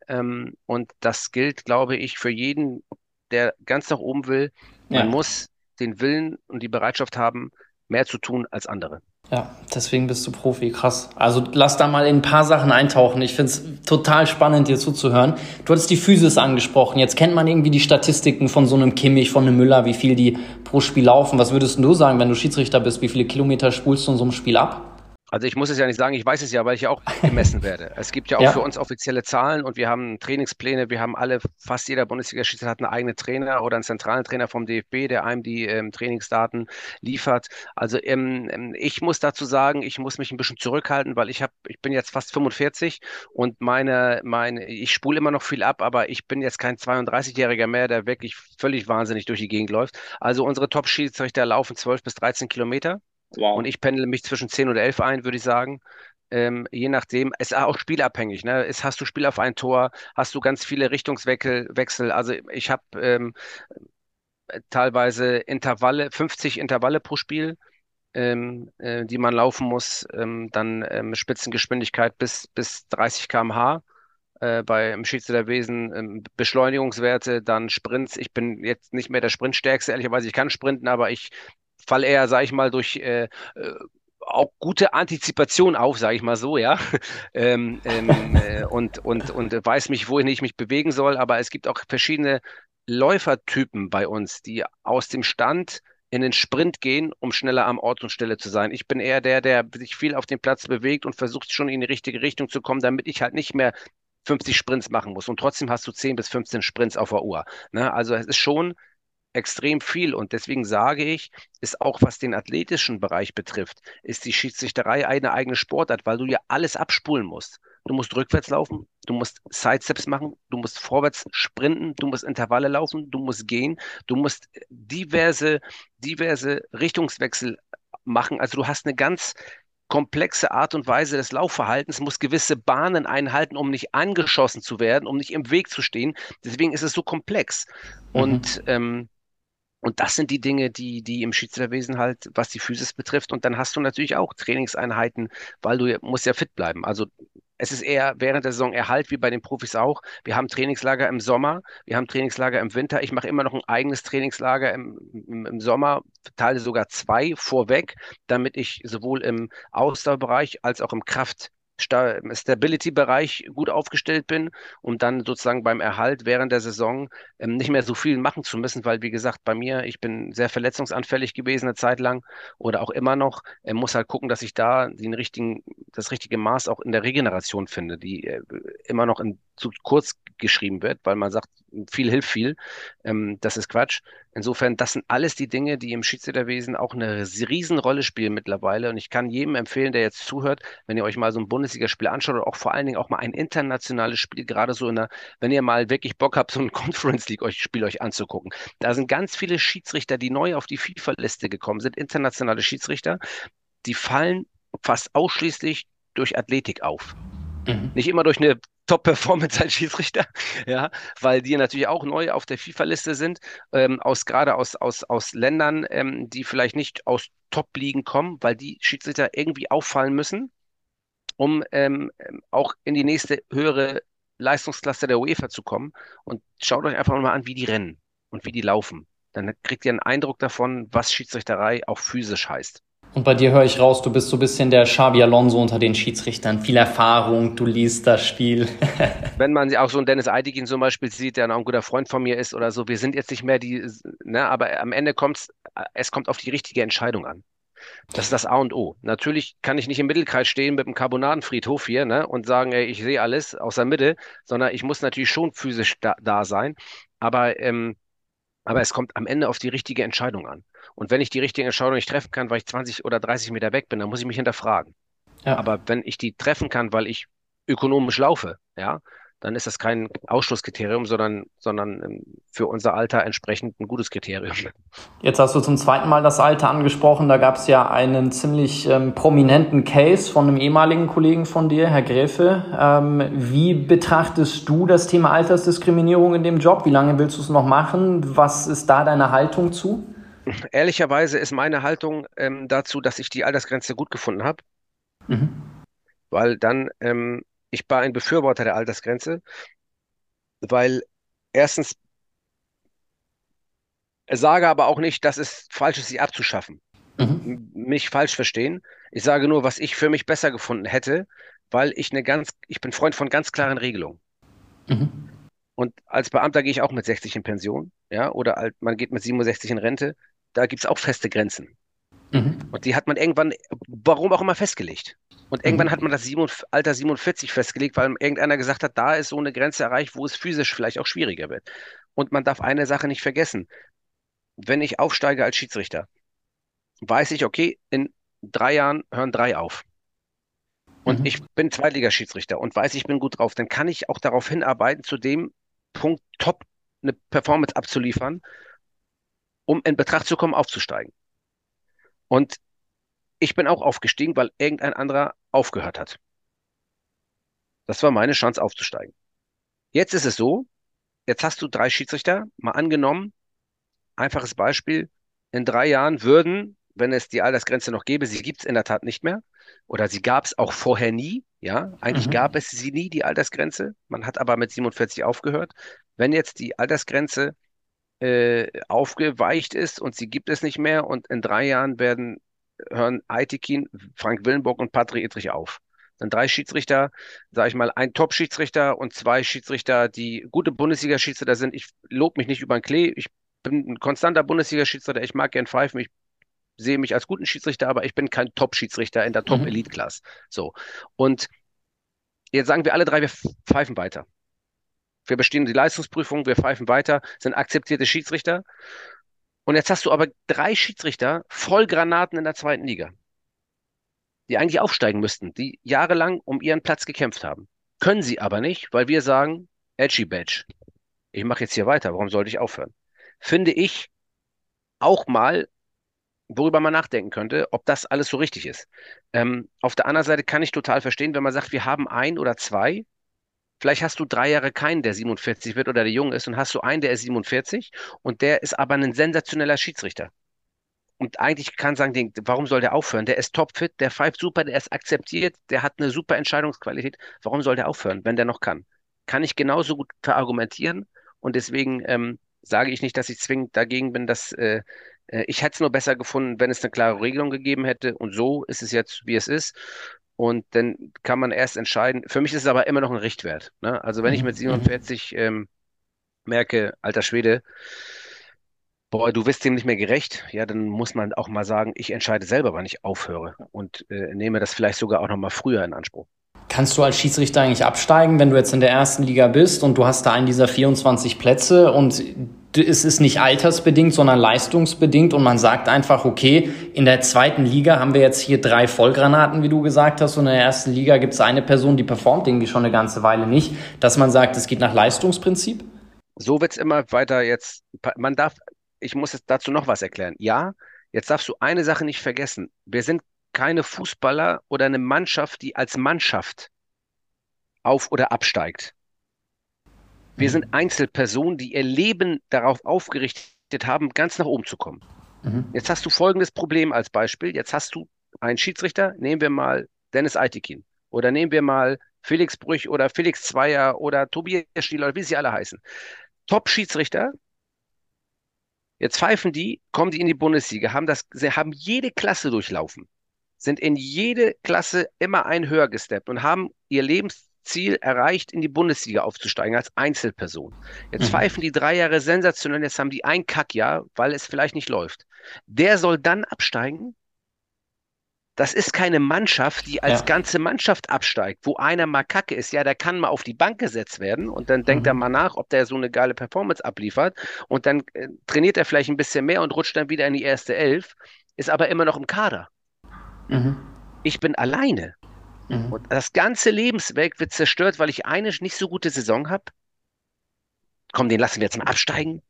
Ähm, und das gilt, glaube ich, für jeden, der ganz nach oben will. Man ja. muss den Willen und die Bereitschaft haben, mehr zu tun als andere. Ja, deswegen bist du Profi, krass. Also lass da mal in ein paar Sachen eintauchen. Ich finde es total spannend, dir zuzuhören. Du hattest die Physis angesprochen. Jetzt kennt man irgendwie die Statistiken von so einem Kimmich, von einem Müller, wie viel die pro Spiel laufen. Was würdest du sagen, wenn du Schiedsrichter bist? Wie viele Kilometer spulst du in so einem Spiel ab? Also ich muss es ja nicht sagen, ich weiß es ja, weil ich ja auch (laughs) gemessen werde. Es gibt ja auch ja. für uns offizielle Zahlen und wir haben Trainingspläne. Wir haben alle, fast jeder Bundesliga-Schiedsrichter hat einen eigenen Trainer oder einen zentralen Trainer vom DFB, der einem die ähm, Trainingsdaten liefert. Also ähm, ähm, ich muss dazu sagen, ich muss mich ein bisschen zurückhalten, weil ich habe, ich bin jetzt fast 45 und meine, meine, ich spule immer noch viel ab, aber ich bin jetzt kein 32-Jähriger mehr, der wirklich völlig wahnsinnig durch die Gegend läuft. Also unsere Top-Schiedsrichter laufen 12 bis 13 Kilometer. Wow. Und ich pendle mich zwischen 10 und 11 ein, würde ich sagen. Ähm, je nachdem, es ist auch spielabhängig. Ne? Es, hast du Spiel auf ein Tor, hast du ganz viele Richtungswechsel. Also ich habe ähm, teilweise Intervalle, 50 Intervalle pro Spiel, ähm, äh, die man laufen muss. Ähm, dann ähm, Spitzengeschwindigkeit bis, bis 30 km/h äh, beim Schiedsrichterwesen ähm, Beschleunigungswerte, dann Sprints. Ich bin jetzt nicht mehr der Sprintstärkste, ehrlicherweise. Ich kann sprinten, aber ich fall eher, sage ich mal, durch äh, äh, auch gute Antizipation auf, sage ich mal so, ja. (laughs) ähm, ähm, äh, und, und, und weiß mich, wohin ich mich bewegen soll. Aber es gibt auch verschiedene Läufertypen bei uns, die aus dem Stand in den Sprint gehen, um schneller am Ort und Stelle zu sein. Ich bin eher der, der sich viel auf dem Platz bewegt und versucht schon in die richtige Richtung zu kommen, damit ich halt nicht mehr 50 Sprints machen muss. Und trotzdem hast du 10 bis 15 Sprints auf der Uhr. Ne? Also es ist schon extrem viel. Und deswegen sage ich, ist auch was den athletischen Bereich betrifft, ist die Schiedsrichterei eine eigene Sportart, weil du ja alles abspulen musst. Du musst rückwärts laufen, du musst Sidesteps machen, du musst vorwärts sprinten, du musst Intervalle laufen, du musst gehen, du musst diverse, diverse Richtungswechsel machen. Also du hast eine ganz komplexe Art und Weise des Laufverhaltens, muss gewisse Bahnen einhalten, um nicht angeschossen zu werden, um nicht im Weg zu stehen. Deswegen ist es so komplex. Mhm. Und ähm, und das sind die Dinge, die, die im Schiedsrichterwesen halt, was die Physis betrifft. Und dann hast du natürlich auch Trainingseinheiten, weil du musst ja fit bleiben. Also es ist eher während der Saison Erhalt, wie bei den Profis auch. Wir haben Trainingslager im Sommer, wir haben Trainingslager im Winter. Ich mache immer noch ein eigenes Trainingslager im, im, im Sommer, teile sogar zwei vorweg, damit ich sowohl im Ausdauerbereich als auch im Kraft Stability-Bereich gut aufgestellt bin, um dann sozusagen beim Erhalt während der Saison ähm, nicht mehr so viel machen zu müssen, weil wie gesagt, bei mir, ich bin sehr verletzungsanfällig gewesen eine Zeit lang oder auch immer noch, äh, muss halt gucken, dass ich da den richtigen, das richtige Maß auch in der Regeneration finde, die äh, immer noch in, zu kurz geschrieben wird, weil man sagt, viel hilft viel. Ähm, das ist Quatsch. Insofern, das sind alles die Dinge, die im Schiedsrichterwesen auch eine Riesenrolle spielen mittlerweile. Und ich kann jedem empfehlen, der jetzt zuhört, wenn ihr euch mal so ein Bundesligaspiel anschaut oder auch vor allen Dingen auch mal ein internationales Spiel, gerade so in der, wenn ihr mal wirklich Bock habt, so ein (laughs) Conference League euch, Spiel euch anzugucken. Da sind ganz viele Schiedsrichter, die neu auf die FIFA-Liste gekommen sind, internationale Schiedsrichter, die fallen fast ausschließlich durch Athletik auf. Mhm. Nicht immer durch eine Top-Performance als Schiedsrichter, (laughs) ja, weil die natürlich auch neu auf der FIFA-Liste sind, ähm, aus gerade aus, aus, aus Ländern, ähm, die vielleicht nicht aus Top-Ligen kommen, weil die Schiedsrichter irgendwie auffallen müssen, um ähm, auch in die nächste höhere Leistungsklasse der UEFA zu kommen. Und schaut euch einfach mal an, wie die rennen und wie die laufen. Dann kriegt ihr einen Eindruck davon, was Schiedsrichterei auch physisch heißt. Und bei dir höre ich raus, du bist so ein bisschen der Xabi Alonso unter den Schiedsrichtern. Viel Erfahrung, du liest das Spiel. (laughs) Wenn man auch so einen Dennis Eidikin zum Beispiel sieht, der auch ein guter Freund von mir ist oder so, wir sind jetzt nicht mehr die, ne, aber am Ende kommt es kommt auf die richtige Entscheidung an. Das ist das A und O. Natürlich kann ich nicht im Mittelkreis stehen mit einem Carbonadenfriedhof hier ne, und sagen, ey, ich sehe alles aus der Mitte, sondern ich muss natürlich schon physisch da, da sein. Aber, ähm, aber es kommt am Ende auf die richtige Entscheidung an. Und wenn ich die richtige Entscheidung nicht treffen kann, weil ich 20 oder 30 Meter weg bin, dann muss ich mich hinterfragen. Ja. Aber wenn ich die treffen kann, weil ich ökonomisch laufe, ja, dann ist das kein Ausschlusskriterium, sondern, sondern ähm, für unser Alter entsprechend ein gutes Kriterium. Jetzt hast du zum zweiten Mal das Alter angesprochen. Da gab es ja einen ziemlich ähm, prominenten Case von einem ehemaligen Kollegen von dir, Herr Gräfe. Ähm, wie betrachtest du das Thema Altersdiskriminierung in dem Job? Wie lange willst du es noch machen? Was ist da deine Haltung zu? (laughs) Ehrlicherweise ist meine Haltung ähm, dazu, dass ich die Altersgrenze gut gefunden habe. Mhm. Weil dann, ähm, ich war ein Befürworter der Altersgrenze, weil erstens sage aber auch nicht, dass es falsch ist, sie abzuschaffen. Mhm. Mich falsch verstehen. Ich sage nur, was ich für mich besser gefunden hätte, weil ich eine ganz, ich bin Freund von ganz klaren Regelungen. Mhm. Und als Beamter gehe ich auch mit 60 in Pension, ja, oder man geht mit 67 in Rente da gibt es auch feste Grenzen. Mhm. Und die hat man irgendwann, warum auch immer, festgelegt. Und irgendwann mhm. hat man das Alter 47 festgelegt, weil irgendeiner gesagt hat, da ist so eine Grenze erreicht, wo es physisch vielleicht auch schwieriger wird. Und man darf eine Sache nicht vergessen. Wenn ich aufsteige als Schiedsrichter, weiß ich, okay, in drei Jahren hören drei auf. Und mhm. ich bin Zweitligaschiedsrichter und weiß, ich bin gut drauf, dann kann ich auch darauf hinarbeiten, zu dem Punkt top eine Performance abzuliefern um in Betracht zu kommen, aufzusteigen. Und ich bin auch aufgestiegen, weil irgendein anderer aufgehört hat. Das war meine Chance aufzusteigen. Jetzt ist es so, jetzt hast du drei Schiedsrichter, mal angenommen, einfaches Beispiel, in drei Jahren würden, wenn es die Altersgrenze noch gäbe, sie gibt es in der Tat nicht mehr, oder sie gab es auch vorher nie, ja, eigentlich mhm. gab es sie nie, die Altersgrenze, man hat aber mit 47 aufgehört. Wenn jetzt die Altersgrenze äh, aufgeweicht ist und sie gibt es nicht mehr und in drei Jahren werden hören Aitikin, Frank Willenburg und Patrick Ittrich auf. Dann drei Schiedsrichter, sage ich mal, ein Top-Schiedsrichter und zwei Schiedsrichter, die gute Bundesliga-Schiedsrichter sind. Ich lobe mich nicht über den Klee. Ich bin ein konstanter Bundesliga-Schiedsrichter. Ich mag gern pfeifen. Ich sehe mich als guten Schiedsrichter, aber ich bin kein Top-Schiedsrichter in der Top-Elite-Class. So. Und jetzt sagen wir alle drei, wir pfeifen weiter wir bestehen die Leistungsprüfung, wir pfeifen weiter, sind akzeptierte Schiedsrichter. Und jetzt hast du aber drei Schiedsrichter voll Granaten in der zweiten Liga, die eigentlich aufsteigen müssten, die jahrelang um ihren Platz gekämpft haben. Können sie aber nicht, weil wir sagen, edgy badge. Ich mache jetzt hier weiter, warum sollte ich aufhören? Finde ich auch mal worüber man nachdenken könnte, ob das alles so richtig ist. Ähm, auf der anderen Seite kann ich total verstehen, wenn man sagt, wir haben ein oder zwei. Vielleicht hast du drei Jahre keinen, der 47 wird oder der jung ist, und hast du einen, der ist 47 und der ist aber ein sensationeller Schiedsrichter. Und eigentlich kann sagen, den, warum soll der aufhören? Der ist topfit, der pfeift super, der ist akzeptiert, der hat eine super Entscheidungsqualität. Warum soll der aufhören, wenn der noch kann? Kann ich genauso gut verargumentieren und deswegen ähm, sage ich nicht, dass ich zwingend dagegen bin, dass äh, äh, ich hätte es nur besser gefunden, wenn es eine klare Regelung gegeben hätte. Und so ist es jetzt, wie es ist. Und dann kann man erst entscheiden. Für mich ist es aber immer noch ein Richtwert. Ne? Also wenn ich mit 47 mhm. ähm, merke, alter Schwede, boah, du wirst dem nicht mehr gerecht, ja, dann muss man auch mal sagen, ich entscheide selber, wann ich aufhöre und äh, nehme das vielleicht sogar auch noch mal früher in Anspruch. Kannst du als Schiedsrichter eigentlich absteigen, wenn du jetzt in der ersten Liga bist und du hast da einen dieser 24 Plätze und es ist nicht altersbedingt, sondern leistungsbedingt und man sagt einfach, okay, in der zweiten Liga haben wir jetzt hier drei Vollgranaten, wie du gesagt hast, und in der ersten Liga gibt es eine Person, die performt irgendwie schon eine ganze Weile nicht, dass man sagt, es geht nach Leistungsprinzip? So wird es immer weiter jetzt, man darf, ich muss jetzt dazu noch was erklären. Ja, jetzt darfst du eine Sache nicht vergessen. Wir sind keine Fußballer oder eine Mannschaft, die als Mannschaft auf- oder absteigt. Wir mhm. sind Einzelpersonen, die ihr Leben darauf aufgerichtet haben, ganz nach oben zu kommen. Mhm. Jetzt hast du folgendes Problem als Beispiel. Jetzt hast du einen Schiedsrichter, nehmen wir mal Dennis Aitikin oder nehmen wir mal Felix Brüch oder Felix Zweier oder Tobias Stieler oder wie sie alle heißen. Top-Schiedsrichter. Jetzt pfeifen die, kommen die in die Bundesliga, haben das, sie haben jede Klasse durchlaufen sind in jede Klasse immer ein höher gesteppt und haben ihr Lebensziel erreicht, in die Bundesliga aufzusteigen als Einzelperson. Jetzt mhm. pfeifen die drei Jahre sensationell, jetzt haben die ein Kackjahr, weil es vielleicht nicht läuft. Der soll dann absteigen? Das ist keine Mannschaft, die als ja. ganze Mannschaft absteigt, wo einer mal kacke ist. Ja, der kann mal auf die Bank gesetzt werden und dann denkt mhm. er mal nach, ob der so eine geile Performance abliefert und dann äh, trainiert er vielleicht ein bisschen mehr und rutscht dann wieder in die erste Elf, ist aber immer noch im Kader. Mhm. Ich bin alleine. Mhm. Und das ganze Lebenswerk wird zerstört, weil ich eine nicht so gute Saison habe. Komm, den lassen wir jetzt mal absteigen.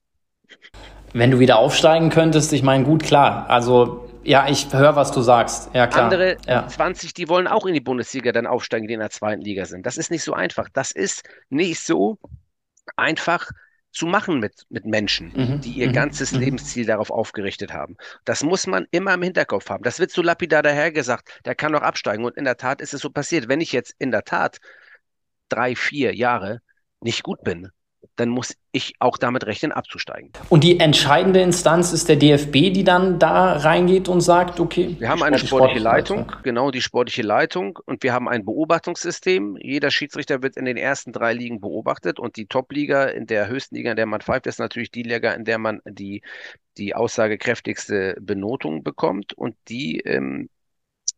Wenn du wieder aufsteigen könntest, ich meine, gut, klar. Also, ja, ich höre, was du sagst. Ja, klar. Andere ja. 20, die wollen auch in die Bundesliga dann aufsteigen, die in der zweiten Liga sind. Das ist nicht so einfach. Das ist nicht so einfach, zu machen mit, mit Menschen, mhm. die ihr mhm. ganzes mhm. Lebensziel darauf aufgerichtet haben. Das muss man immer im Hinterkopf haben. Das wird so lapidar dahergesagt, der kann noch absteigen. Und in der Tat ist es so passiert. Wenn ich jetzt in der Tat drei, vier Jahre nicht gut bin, dann muss ich auch damit rechnen, abzusteigen. Und die entscheidende Instanz ist der DFB, die dann da reingeht und sagt, okay. Wir haben eine sportliche Leitung, Leitung, genau die sportliche Leitung und wir haben ein Beobachtungssystem. Jeder Schiedsrichter wird in den ersten drei Ligen beobachtet und die Top-Liga, in der höchsten Liga, in der man pfeift, ist natürlich die Liga, in der man die, die aussagekräftigste Benotung bekommt und die ähm,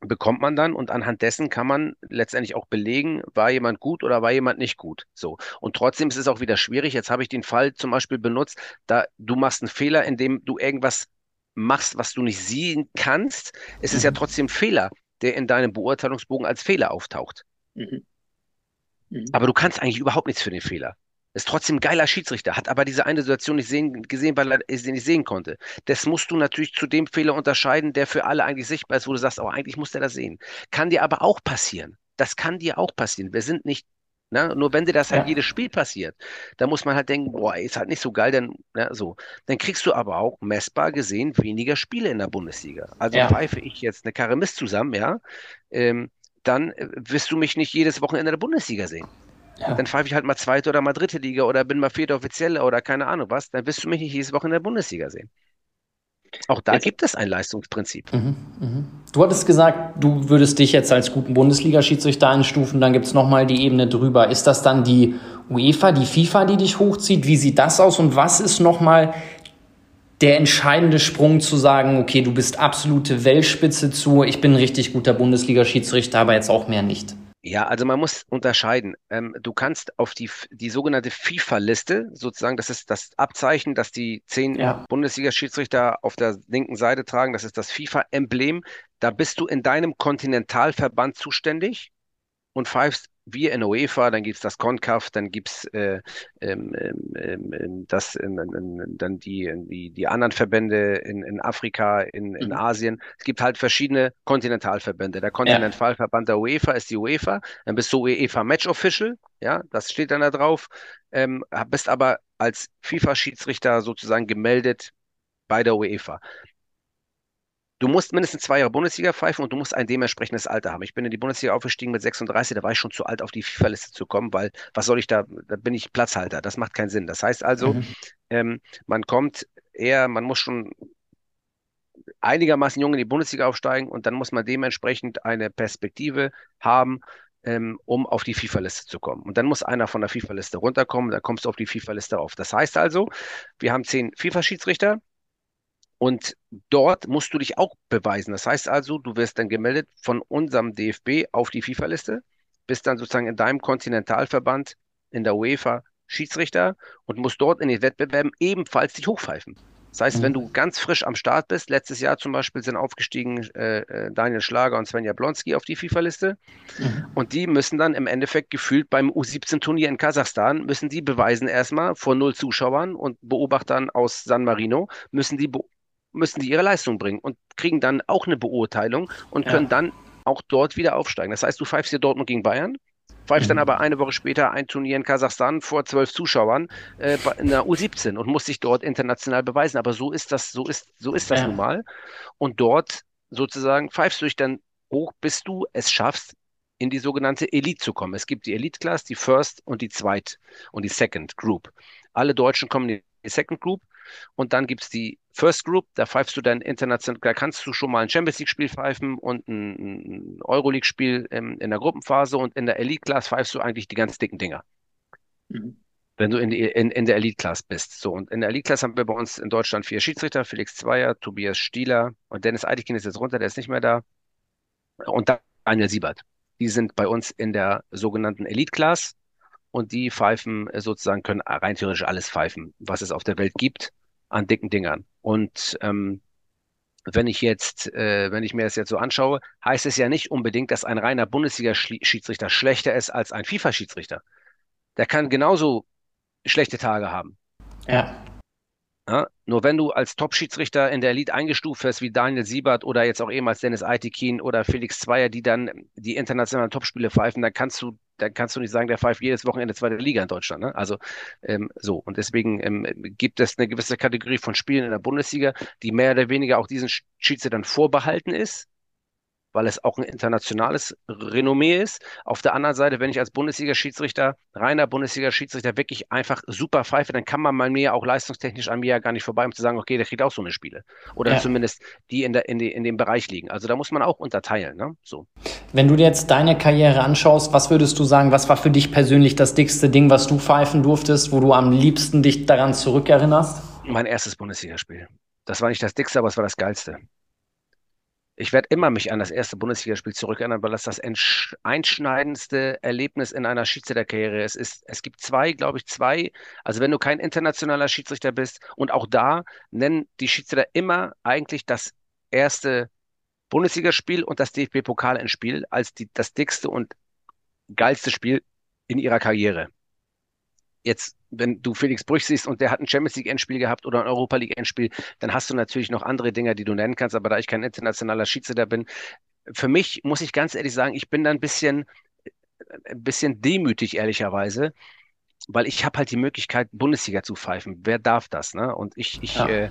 bekommt man dann und anhand dessen kann man letztendlich auch belegen, war jemand gut oder war jemand nicht gut. So. Und trotzdem ist es auch wieder schwierig. Jetzt habe ich den Fall zum Beispiel benutzt, da du machst einen Fehler, indem du irgendwas machst, was du nicht sehen kannst. Es ist ja mhm. trotzdem Fehler, der in deinem Beurteilungsbogen als Fehler auftaucht. Mhm. Mhm. Aber du kannst eigentlich überhaupt nichts für den Fehler. Ist trotzdem ein geiler Schiedsrichter, hat aber diese eine Situation nicht sehen, gesehen, weil er sie nicht sehen konnte. Das musst du natürlich zu dem Fehler unterscheiden, der für alle eigentlich sichtbar ist, wo du sagst, aber oh, eigentlich muss der das sehen. Kann dir aber auch passieren. Das kann dir auch passieren. Wir sind nicht, ne, nur wenn dir das halt ja. jedes Spiel passiert, da muss man halt denken, boah, ist halt nicht so geil, denn, ne, so. Dann kriegst du aber auch messbar gesehen weniger Spiele in der Bundesliga. Also ja. pfeife ich jetzt eine Karre Mist zusammen, ja, ähm, dann äh, wirst du mich nicht jedes Wochenende in der Bundesliga sehen. Ja. Dann pfeife ich halt mal zweite oder mal dritte Liga oder bin mal vierte Offizielle oder keine Ahnung was. Dann wirst du mich nicht jedes Woche in der Bundesliga sehen. Auch da jetzt, gibt es ein Leistungsprinzip. Mhm, mh. Du hattest gesagt, du würdest dich jetzt als guten Bundesliga-Schiedsrichter einstufen, dann gibt es nochmal die Ebene drüber. Ist das dann die UEFA, die FIFA, die dich hochzieht? Wie sieht das aus und was ist nochmal der entscheidende Sprung zu sagen, okay, du bist absolute Weltspitze zu, ich bin ein richtig guter Bundesliga-Schiedsrichter, aber jetzt auch mehr nicht? Ja, also man muss unterscheiden. Ähm, du kannst auf die, die sogenannte FIFA-Liste, sozusagen, das ist das Abzeichen, das die zehn ja. Bundesliga-Schiedsrichter auf der linken Seite tragen, das ist das FIFA-Emblem. Da bist du in deinem Kontinentalverband zuständig und pfeifst wir in UEFA, dann gibt's das CONCAF, dann gibt's äh, ähm, ähm, ähm das, ähm, dann die, die, die anderen Verbände in, in Afrika, in, in mhm. Asien. Es gibt halt verschiedene Kontinentalverbände. Der Kontinentalverband der UEFA ist die UEFA. Dann bist du UEFA Match Official, ja, das steht dann da drauf. Ähm, bist aber als FIFA-Schiedsrichter sozusagen gemeldet bei der UEFA du musst mindestens zwei Jahre Bundesliga pfeifen und du musst ein dementsprechendes Alter haben. Ich bin in die Bundesliga aufgestiegen mit 36, da war ich schon zu alt, auf die FIFA-Liste zu kommen, weil was soll ich da, da bin ich Platzhalter, das macht keinen Sinn. Das heißt also, mhm. ähm, man kommt eher, man muss schon einigermaßen jung in die Bundesliga aufsteigen und dann muss man dementsprechend eine Perspektive haben, ähm, um auf die FIFA-Liste zu kommen. Und dann muss einer von der FIFA-Liste runterkommen, dann kommst du auf die FIFA-Liste auf. Das heißt also, wir haben zehn FIFA-Schiedsrichter, und dort musst du dich auch beweisen. Das heißt also, du wirst dann gemeldet von unserem DFB auf die FIFA-Liste, bist dann sozusagen in deinem Kontinentalverband in der UEFA Schiedsrichter und musst dort in den Wettbewerben ebenfalls dich hochpfeifen. Das heißt, mhm. wenn du ganz frisch am Start bist, letztes Jahr zum Beispiel sind aufgestiegen äh, äh Daniel Schlager und Svenja Blonski auf die FIFA-Liste mhm. und die müssen dann im Endeffekt gefühlt beim U17-Turnier in Kasachstan, müssen die beweisen erstmal vor null Zuschauern und Beobachtern aus San Marino, müssen die müssen die ihre Leistung bringen und kriegen dann auch eine Beurteilung und können ja. dann auch dort wieder aufsteigen. Das heißt, du pfeifst hier Dortmund gegen Bayern, pfeifst mhm. dann aber eine Woche später ein Turnier in Kasachstan vor zwölf Zuschauern äh, in der U17 und musst dich dort international beweisen. Aber so ist das, so ist, so ist das ja. nun mal. Und dort sozusagen pfeifst du dich dann hoch, bis du es schaffst, in die sogenannte Elite zu kommen. Es gibt die Elite Class, die First und die Zweit und die Second Group. Alle Deutschen kommen in die Second Group und dann gibt es die First Group, da pfeifst du dann international, da kannst du schon mal ein Champions League-Spiel pfeifen und ein, ein Euroleague-Spiel in, in der Gruppenphase und in der Elite Class pfeifst du eigentlich die ganz dicken Dinger. Mhm. Wenn du in, die, in, in der Elite Class bist. So, und in der Elite Class haben wir bei uns in Deutschland vier Schiedsrichter, Felix Zweier, Tobias Stieler und Dennis Eidikin ist jetzt runter, der ist nicht mehr da. Und Daniel Siebert. Die sind bei uns in der sogenannten Elite Class und die pfeifen äh, sozusagen, können rein theoretisch alles pfeifen, was es auf der Welt gibt an dicken Dingern. Und ähm, wenn ich jetzt, äh, wenn ich mir das jetzt so anschaue, heißt es ja nicht unbedingt, dass ein reiner Bundesliga-Schiedsrichter schlechter ist als ein FIFA-Schiedsrichter. Der kann genauso schlechte Tage haben. Ja. Ja, nur wenn du als Top-Schiedsrichter in der Elite eingestuft wirst, wie Daniel Siebert oder jetzt auch ehemals Dennis Aitikin oder Felix Zweier, die dann die internationalen Topspiele pfeifen, dann kannst du, dann kannst du nicht sagen, der pfeift jedes Wochenende zweite Liga in Deutschland. Ne? Also ähm, so. Und deswegen ähm, gibt es eine gewisse Kategorie von Spielen in der Bundesliga, die mehr oder weniger auch diesen Schiedsrichtern vorbehalten ist weil es auch ein internationales Renommee ist. Auf der anderen Seite, wenn ich als Bundesliga-Schiedsrichter, reiner Bundesliga-Schiedsrichter wirklich einfach super pfeife, dann kann man mal mir auch leistungstechnisch an mir ja gar nicht vorbei, um zu sagen, okay, der kriegt auch so eine Spiele. Oder ja. zumindest die in, der, in, die, in dem Bereich liegen. Also da muss man auch unterteilen. Ne? So. Wenn du dir jetzt deine Karriere anschaust, was würdest du sagen, was war für dich persönlich das dickste Ding, was du pfeifen durftest, wo du am liebsten dich daran zurückerinnerst? Mein erstes Bundesligaspiel. Das war nicht das dickste, aber es war das geilste ich werde immer mich an das erste Bundesligaspiel zurückerinnern, weil das das einschneidendste Erlebnis in einer Schiedsrichterkarriere ist. Es, es gibt zwei, glaube ich, zwei. Also wenn du kein internationaler Schiedsrichter bist und auch da nennen die Schiedsrichter immer eigentlich das erste Bundesligaspiel und das DFB-Pokal-Endspiel als die, das dickste und geilste Spiel in ihrer Karriere. Jetzt wenn du Felix Brüch siehst und der hat ein Champions League Endspiel gehabt oder ein Europa League Endspiel, dann hast du natürlich noch andere Dinge, die du nennen kannst. Aber da ich kein internationaler Schiedsrichter bin, für mich muss ich ganz ehrlich sagen, ich bin da ein bisschen, ein bisschen demütig ehrlicherweise, weil ich habe halt die Möglichkeit, Bundesliga zu pfeifen. Wer darf das? Ne? Und ich, ich ja. äh,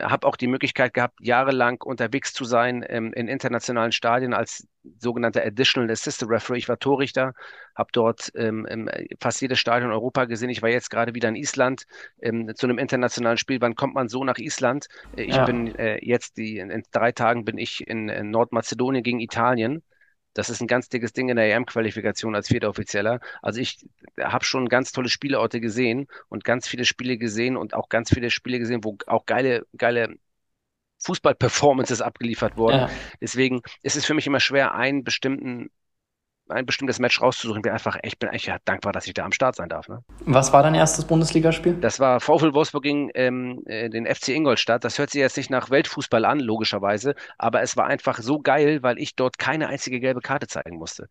habe auch die Möglichkeit gehabt, jahrelang unterwegs zu sein ähm, in internationalen Stadien als sogenannter Additional Assistant Referee. Ich war Torrichter, habe dort ähm, fast jedes Stadion in Europa gesehen. Ich war jetzt gerade wieder in Island ähm, zu einem internationalen Spiel. Wann kommt man so nach Island? Äh, ich ja. bin äh, jetzt die in, in, drei Tagen bin ich in, in Nordmazedonien gegen Italien. Das ist ein ganz dickes Ding in der EM-Qualifikation als vierter Offizieller. Also ich habe schon ganz tolle Spieleorte gesehen und ganz viele Spiele gesehen und auch ganz viele Spiele gesehen, wo auch geile, geile Fußball-Performances abgeliefert wurden. Ja. Deswegen ist es für mich immer schwer, einen bestimmten ein bestimmtes Match rauszusuchen. Ich bin einfach echt, bin echt dankbar, dass ich da am Start sein darf. Ne? Was war dein erstes Bundesligaspiel? Das war VfL Wolfsburg gegen ähm, äh, den FC Ingolstadt. Das hört sich jetzt nicht nach Weltfußball an, logischerweise, aber es war einfach so geil, weil ich dort keine einzige gelbe Karte zeigen musste.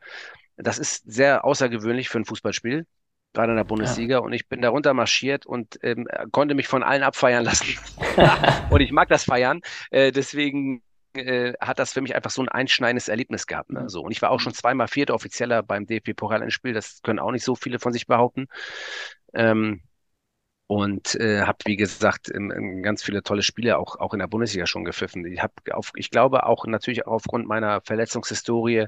Das ist sehr außergewöhnlich für ein Fußballspiel, gerade in der Bundesliga. Ja. Und ich bin darunter marschiert und ähm, konnte mich von allen abfeiern lassen. (laughs) und ich mag das Feiern. Äh, deswegen äh, hat das für mich einfach so ein einschneidendes Erlebnis gehabt. Ne? So, und ich war auch schon zweimal vierter Offizieller beim DFB-Pokal-Endspiel. Das können auch nicht so viele von sich behaupten. Ähm, und äh, habe, wie gesagt, in, in ganz viele tolle Spiele auch, auch in der Bundesliga schon gepfiffen. Ich, hab auf, ich glaube auch natürlich aufgrund meiner Verletzungshistorie,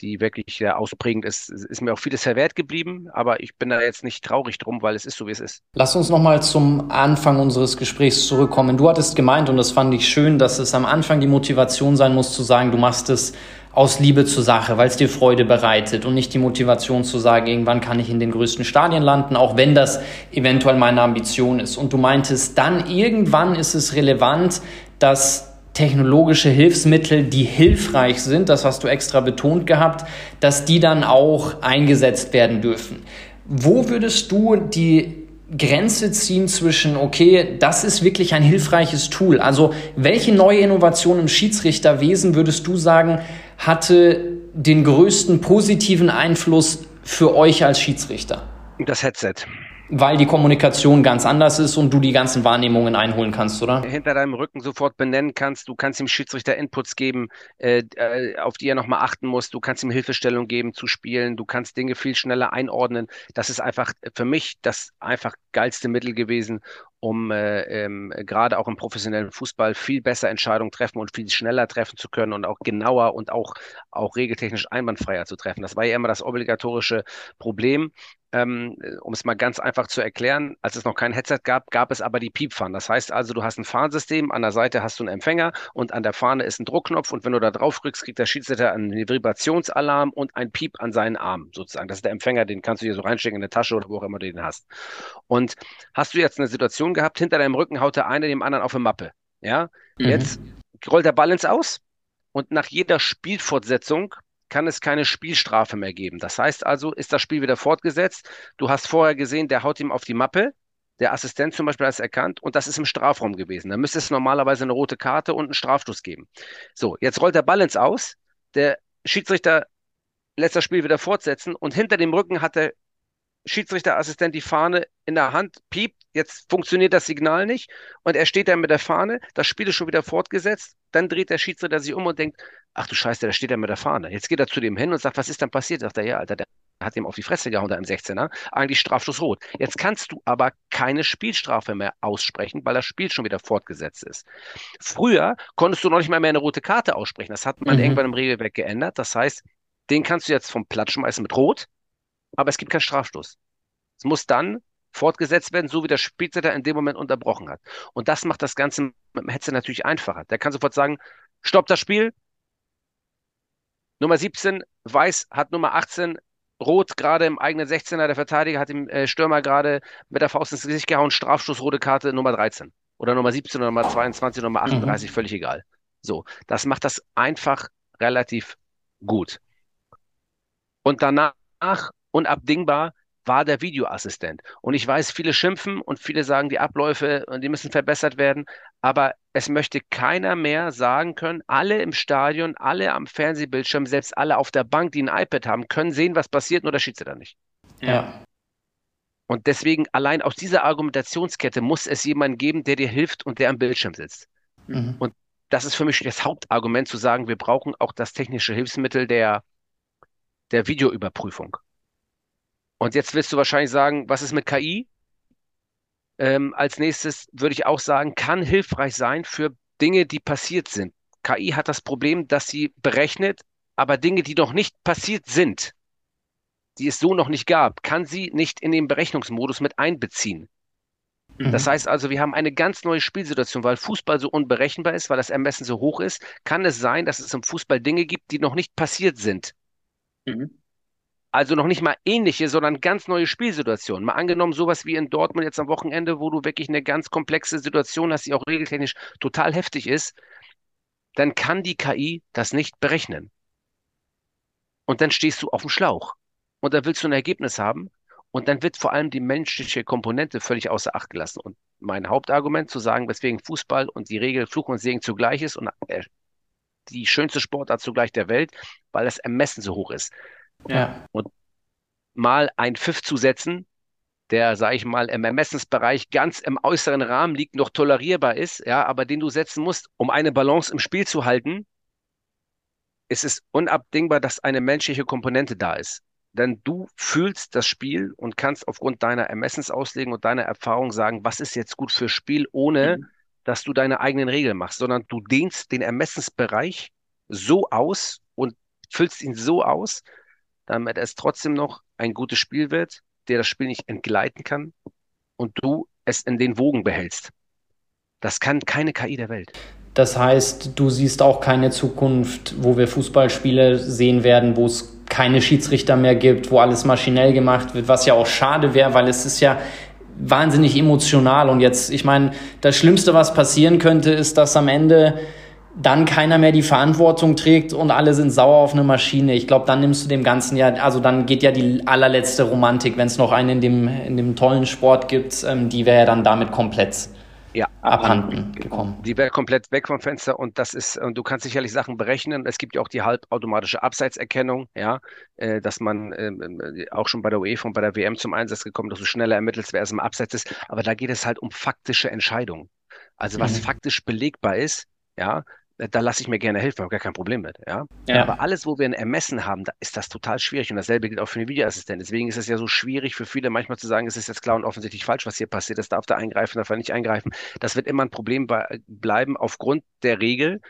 die wirklich sehr ausprägend ist, ist mir auch vieles verwehrt geblieben, aber ich bin da jetzt nicht traurig drum, weil es ist so, wie es ist. Lass uns nochmal zum Anfang unseres Gesprächs zurückkommen. Du hattest gemeint, und das fand ich schön, dass es am Anfang die Motivation sein muss, zu sagen, du machst es aus Liebe zur Sache, weil es dir Freude bereitet und nicht die Motivation zu sagen, irgendwann kann ich in den größten Stadien landen, auch wenn das eventuell meine Ambition ist. Und du meintest, dann irgendwann ist es relevant, dass technologische Hilfsmittel, die hilfreich sind, das hast du extra betont gehabt, dass die dann auch eingesetzt werden dürfen. Wo würdest du die Grenze ziehen zwischen, okay, das ist wirklich ein hilfreiches Tool. Also welche neue Innovation im Schiedsrichterwesen würdest du sagen, hatte den größten positiven Einfluss für euch als Schiedsrichter? Das Headset weil die Kommunikation ganz anders ist und du die ganzen Wahrnehmungen einholen kannst, oder? Hinter deinem Rücken sofort benennen kannst. Du kannst dem Schiedsrichter Inputs geben, äh, äh auf die er nochmal achten muss. Du kannst ihm Hilfestellung geben zu spielen. Du kannst Dinge viel schneller einordnen. Das ist einfach für mich das einfach geilste Mittel gewesen, um äh, ähm, gerade auch im professionellen Fußball viel besser Entscheidungen treffen und viel schneller treffen zu können und auch genauer und auch, auch regeltechnisch einwandfreier zu treffen. Das war ja immer das obligatorische Problem ähm, um es mal ganz einfach zu erklären, als es noch kein Headset gab, gab es aber die Piepfahnen. Das heißt also, du hast ein Fahnsystem, an der Seite hast du einen Empfänger und an der Fahne ist ein Druckknopf und wenn du da drauf drückst, kriegt der Schiedsrichter einen Vibrationsalarm und ein Piep an seinen Arm sozusagen. Das ist der Empfänger, den kannst du dir so reinstecken in eine Tasche oder wo auch immer du den hast. Und hast du jetzt eine Situation gehabt, hinter deinem Rücken haut der eine dem anderen auf eine Mappe. Ja, mhm. jetzt rollt der Ball ins Aus und nach jeder Spielfortsetzung kann es keine Spielstrafe mehr geben. Das heißt also, ist das Spiel wieder fortgesetzt. Du hast vorher gesehen, der haut ihm auf die Mappe. Der Assistent zum Beispiel hat es erkannt und das ist im Strafraum gewesen. Da müsste es normalerweise eine rote Karte und einen Strafstoß geben. So, jetzt rollt der Ball ins Aus. Der Schiedsrichter lässt das Spiel wieder fortsetzen und hinter dem Rücken hat der Schiedsrichterassistent die Fahne in der Hand, piept, jetzt funktioniert das Signal nicht und er steht da mit der Fahne, das Spiel ist schon wieder fortgesetzt, dann dreht der Schiedsrichter sich um und denkt, ach du Scheiße, da steht er mit der Fahne. Jetzt geht er zu dem hin und sagt, was ist denn passiert? Sagt er, ja, Alter, der hat ihm auf die Fresse gehauen da im 16er, eigentlich Strafstoß rot. Jetzt kannst du aber keine Spielstrafe mehr aussprechen, weil das Spiel schon wieder fortgesetzt ist. Früher konntest du noch nicht mal mehr eine rote Karte aussprechen. Das hat man mhm. irgendwann im Regelwerk geändert. Das heißt, den kannst du jetzt vom Platz schmeißen mit Rot aber es gibt keinen Strafstoß. Es muss dann fortgesetzt werden, so wie der Spielzeiter in dem Moment unterbrochen hat. Und das macht das Ganze mit dem Hetzer natürlich einfacher. Der kann sofort sagen, stopp das Spiel. Nummer 17, Weiß hat Nummer 18, Rot gerade im eigenen 16er, der Verteidiger hat dem äh, Stürmer gerade mit der Faust ins Gesicht gehauen, Strafstoß, rote Karte, Nummer 13. Oder Nummer 17 oder Nummer 22 oder Nummer 38, mhm. völlig egal. So, das macht das einfach relativ gut. Und danach unabdingbar war der Videoassistent. Und ich weiß, viele schimpfen und viele sagen, die Abläufe, die müssen verbessert werden. Aber es möchte keiner mehr sagen können, alle im Stadion, alle am Fernsehbildschirm, selbst alle auf der Bank, die ein iPad haben, können sehen, was passiert, nur der Schiedsrichter nicht. Ja. Und deswegen allein aus dieser Argumentationskette muss es jemanden geben, der dir hilft und der am Bildschirm sitzt. Mhm. Und das ist für mich das Hauptargument zu sagen, wir brauchen auch das technische Hilfsmittel der, der Videoüberprüfung. Und jetzt wirst du wahrscheinlich sagen, was ist mit KI? Ähm, als nächstes würde ich auch sagen, kann hilfreich sein für Dinge, die passiert sind. KI hat das Problem, dass sie berechnet, aber Dinge, die noch nicht passiert sind, die es so noch nicht gab, kann sie nicht in den Berechnungsmodus mit einbeziehen. Mhm. Das heißt also, wir haben eine ganz neue Spielsituation, weil Fußball so unberechenbar ist, weil das Ermessen so hoch ist, kann es sein, dass es im Fußball Dinge gibt, die noch nicht passiert sind. Mhm. Also noch nicht mal ähnliche, sondern ganz neue Spielsituationen. Mal angenommen, sowas wie in Dortmund jetzt am Wochenende, wo du wirklich eine ganz komplexe Situation hast, die auch regeltechnisch total heftig ist, dann kann die KI das nicht berechnen. Und dann stehst du auf dem Schlauch. Und dann willst du ein Ergebnis haben. Und dann wird vor allem die menschliche Komponente völlig außer Acht gelassen. Und mein Hauptargument zu sagen, weswegen Fußball und die Regel Fluch und Segen zugleich ist und äh, die schönste Sportart zugleich der Welt, weil das Ermessen so hoch ist. Ja. Und mal ein Pfiff zu setzen, der, sage ich mal, im Ermessensbereich ganz im äußeren Rahmen liegt, noch tolerierbar ist, ja, aber den du setzen musst, um eine Balance im Spiel zu halten, ist es unabdingbar, dass eine menschliche Komponente da ist. Denn du fühlst das Spiel und kannst aufgrund deiner Ermessensauslegung und deiner Erfahrung sagen, was ist jetzt gut fürs Spiel, ohne mhm. dass du deine eigenen Regeln machst, sondern du dehnst den Ermessensbereich so aus und füllst ihn so aus, damit es trotzdem noch ein gutes Spiel wird, der das Spiel nicht entgleiten kann und du es in den Wogen behältst. Das kann keine KI der Welt. Das heißt, du siehst auch keine Zukunft, wo wir Fußballspiele sehen werden, wo es keine Schiedsrichter mehr gibt, wo alles maschinell gemacht wird, was ja auch schade wäre, weil es ist ja wahnsinnig emotional und jetzt, ich meine, das Schlimmste, was passieren könnte, ist, dass am Ende dann keiner mehr die Verantwortung trägt und alle sind sauer auf eine Maschine. Ich glaube, dann nimmst du dem Ganzen ja, also dann geht ja die allerletzte Romantik, wenn es noch einen in dem, in dem tollen Sport gibt, ähm, die wäre ja dann damit komplett ja, abhanden gekommen. Die wäre komplett weg vom Fenster und das ist, und du kannst sicherlich Sachen berechnen. Es gibt ja auch die halbautomatische Abseitserkennung, ja, äh, dass man äh, auch schon bei der UEFA und bei der WM zum Einsatz gekommen, dass du schneller ermittelst, wer es im Abseits ist. Aber da geht es halt um faktische Entscheidungen. Also was mhm. faktisch belegbar ist, ja, da lasse ich mir gerne helfen, habe gar kein Problem mit. Ja? ja? Aber alles, wo wir ein Ermessen haben, da ist das total schwierig. Und dasselbe gilt auch für den Videoassistenten. Deswegen ist es ja so schwierig für viele manchmal zu sagen, es ist jetzt klar und offensichtlich falsch, was hier passiert. Das darf da eingreifen, darf er nicht eingreifen. Das wird immer ein Problem bleiben aufgrund der Regel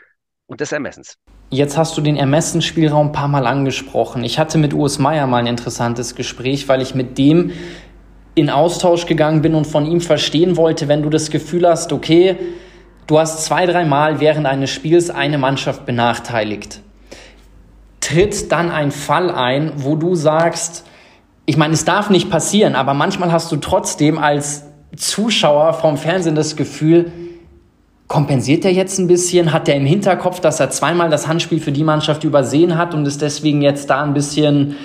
und des Ermessens. Jetzt hast du den Ermessensspielraum ein paar Mal angesprochen. Ich hatte mit Urs Meier mal ein interessantes Gespräch, weil ich mit dem in Austausch gegangen bin und von ihm verstehen wollte, wenn du das Gefühl hast, okay, Du hast zwei, dreimal während eines Spiels eine Mannschaft benachteiligt. Tritt dann ein Fall ein, wo du sagst, ich meine, es darf nicht passieren, aber manchmal hast du trotzdem als Zuschauer vom Fernsehen das Gefühl, kompensiert er jetzt ein bisschen? Hat er im Hinterkopf, dass er zweimal das Handspiel für die Mannschaft übersehen hat und ist deswegen jetzt da ein bisschen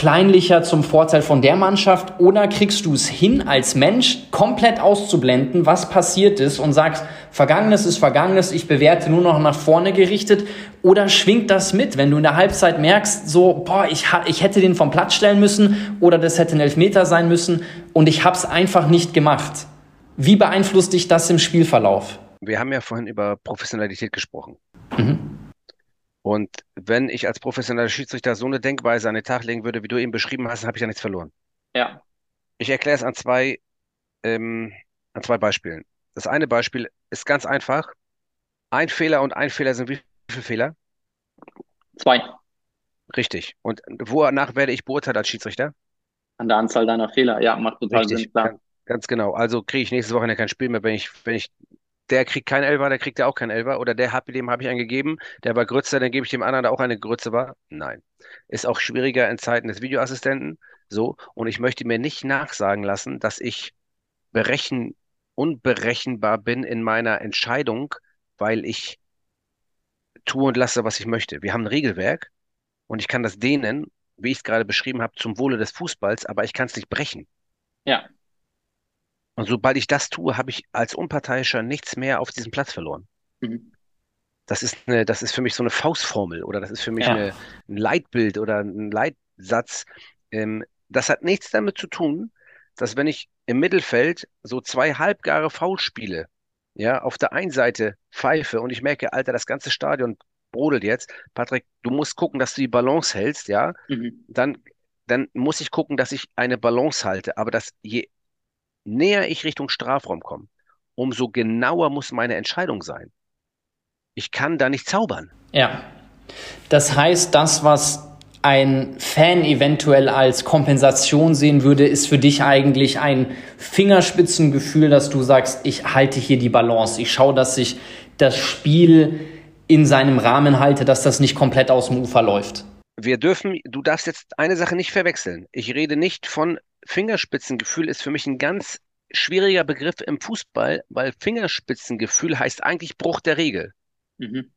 kleinlicher zum Vorteil von der Mannschaft? Oder kriegst du es hin, als Mensch komplett auszublenden, was passiert ist und sagst, Vergangenes ist Vergangenes, ich bewerte nur noch nach vorne gerichtet? Oder schwingt das mit, wenn du in der Halbzeit merkst, so, boah, ich, ich hätte den vom Platz stellen müssen oder das hätte ein Elfmeter sein müssen und ich habe es einfach nicht gemacht? Wie beeinflusst dich das im Spielverlauf? Wir haben ja vorhin über Professionalität gesprochen. Mhm. Und wenn ich als professioneller Schiedsrichter so eine Denkweise an den Tag legen würde, wie du eben beschrieben hast, dann habe ich ja nichts verloren. Ja. Ich erkläre es an zwei, ähm, an zwei Beispielen. Das eine Beispiel ist ganz einfach. Ein Fehler und ein Fehler sind wie viele Fehler? Zwei. Richtig. Und wonach werde ich beurteilt als Schiedsrichter? An der Anzahl deiner Fehler. Ja, macht total Richtig. Sinn, klar. Ganz genau. Also kriege ich nächste Woche kein Spiel mehr, wenn ich, wenn ich der kriegt keinen Elfer, der kriegt ja auch keinen Elfer. Oder der hat, dem habe ich einen gegeben, der war Grütze, dann gebe ich dem anderen, der auch eine Grütze war. Nein. Ist auch schwieriger in Zeiten des Videoassistenten. So. Und ich möchte mir nicht nachsagen lassen, dass ich berechen, unberechenbar bin in meiner Entscheidung, weil ich tue und lasse, was ich möchte. Wir haben ein Regelwerk und ich kann das dehnen, wie ich es gerade beschrieben habe, zum Wohle des Fußballs, aber ich kann es nicht brechen. Ja. Und sobald ich das tue, habe ich als Unparteiischer nichts mehr auf diesem Platz verloren. Mhm. Das ist eine, das ist für mich so eine Faustformel oder das ist für mich ja. eine, ein Leitbild oder ein Leitsatz. Ähm, das hat nichts damit zu tun, dass wenn ich im Mittelfeld so zwei halbgare Foulspiele, ja, auf der einen Seite pfeife und ich merke, Alter, das ganze Stadion brodelt jetzt. Patrick, du musst gucken, dass du die Balance hältst, ja. Mhm. Dann, dann muss ich gucken, dass ich eine Balance halte. Aber dass je näher ich Richtung Strafraum komme, umso genauer muss meine Entscheidung sein. Ich kann da nicht zaubern. Ja. Das heißt, das, was ein Fan eventuell als Kompensation sehen würde, ist für dich eigentlich ein Fingerspitzengefühl, dass du sagst, ich halte hier die Balance. Ich schaue, dass ich das Spiel in seinem Rahmen halte, dass das nicht komplett aus dem Ufer läuft. Wir dürfen, du darfst jetzt eine Sache nicht verwechseln. Ich rede nicht von Fingerspitzengefühl ist für mich ein ganz schwieriger Begriff im Fußball, weil Fingerspitzengefühl heißt eigentlich Bruch der Regel. Mhm.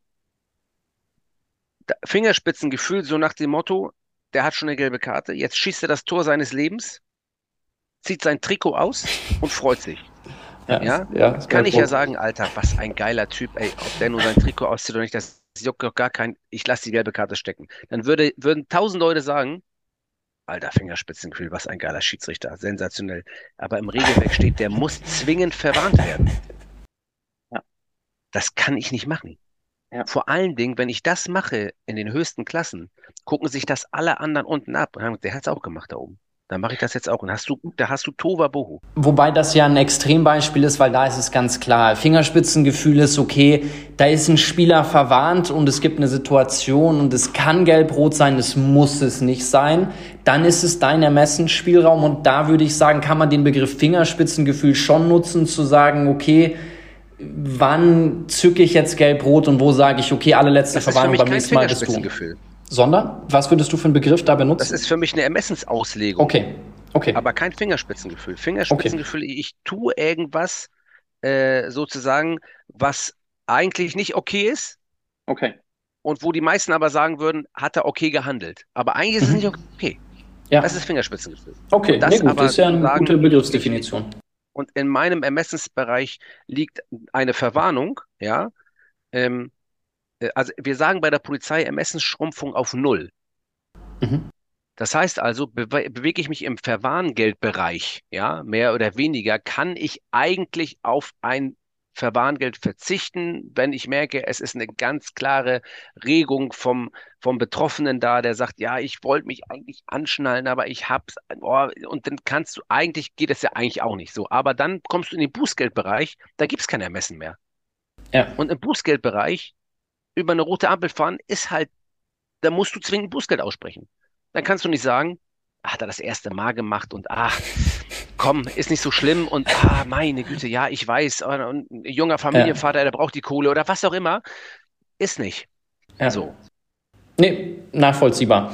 Fingerspitzengefühl, so nach dem Motto, der hat schon eine gelbe Karte, jetzt schießt er das Tor seines Lebens, zieht sein Trikot aus und freut sich. (laughs) Ja, ja? ja kann ich Punkt. ja sagen, Alter, was ein geiler Typ, ey, ob der nur sein Trikot auszieht oder nicht, das juckt doch gar kein, ich lasse die gelbe Karte stecken. Dann würde, würden tausend Leute sagen, Alter, Fingerspitzengefühl, was ein geiler Schiedsrichter, sensationell. Aber im Regelwerk steht, der muss zwingend verwarnt werden. Ja. Das kann ich nicht machen. Ja. Vor allen Dingen, wenn ich das mache in den höchsten Klassen, gucken sich das alle anderen unten ab. Und der hat es auch gemacht da oben. Dann mache ich das jetzt auch. Und hast du, da hast du Tova Bohu. Wobei das ja ein Extrembeispiel ist, weil da ist es ganz klar. Fingerspitzengefühl ist okay. Da ist ein Spieler verwarnt und es gibt eine Situation und es kann gelb-rot sein, es muss es nicht sein. Dann ist es dein Ermessensspielraum und da würde ich sagen, kann man den Begriff Fingerspitzengefühl schon nutzen, zu sagen, okay, wann zücke ich jetzt gelb-rot und wo sage ich, okay, alle letzte Verwarnung beim nächsten Mal ist du. Sondern, was würdest du für einen Begriff da benutzen? Das ist für mich eine Ermessensauslegung. Okay, okay. Aber kein Fingerspitzengefühl. Fingerspitzengefühl, okay. ich tue irgendwas äh, sozusagen, was eigentlich nicht okay ist. Okay. Und wo die meisten aber sagen würden, hat er okay gehandelt. Aber eigentlich ist es mhm. nicht okay. Ja. Das ist Fingerspitzengefühl. Okay, das nee, gut, aber ist ja eine sagen, gute Begriffsdefinition. Und in meinem Ermessensbereich liegt eine Verwarnung, ja, ähm, äh, also wir sagen bei der Polizei Ermessensschrumpfung auf Null. Mhm. Das heißt also, bewe bewege ich mich im Verwarngeldbereich, ja, mehr oder weniger, kann ich eigentlich auf ein Verwarngeld verzichten, wenn ich merke, es ist eine ganz klare Regung vom, vom Betroffenen da, der sagt, ja, ich wollte mich eigentlich anschnallen, aber ich hab's, oh, und dann kannst du, eigentlich geht es ja eigentlich auch nicht so. Aber dann kommst du in den Bußgeldbereich, da gibt es kein Ermessen mehr. Ja. Und im Bußgeldbereich über eine rote Ampel fahren, ist halt, da musst du zwingend Bußgeld aussprechen. Dann kannst du nicht sagen, hat er das erste Mal gemacht und ach, komm, ist nicht so schlimm und ah, meine Güte, ja, ich weiß, und ein junger Familienvater, ja. der braucht die Kohle oder was auch immer. Ist nicht. Ja. So. Nee, nachvollziehbar.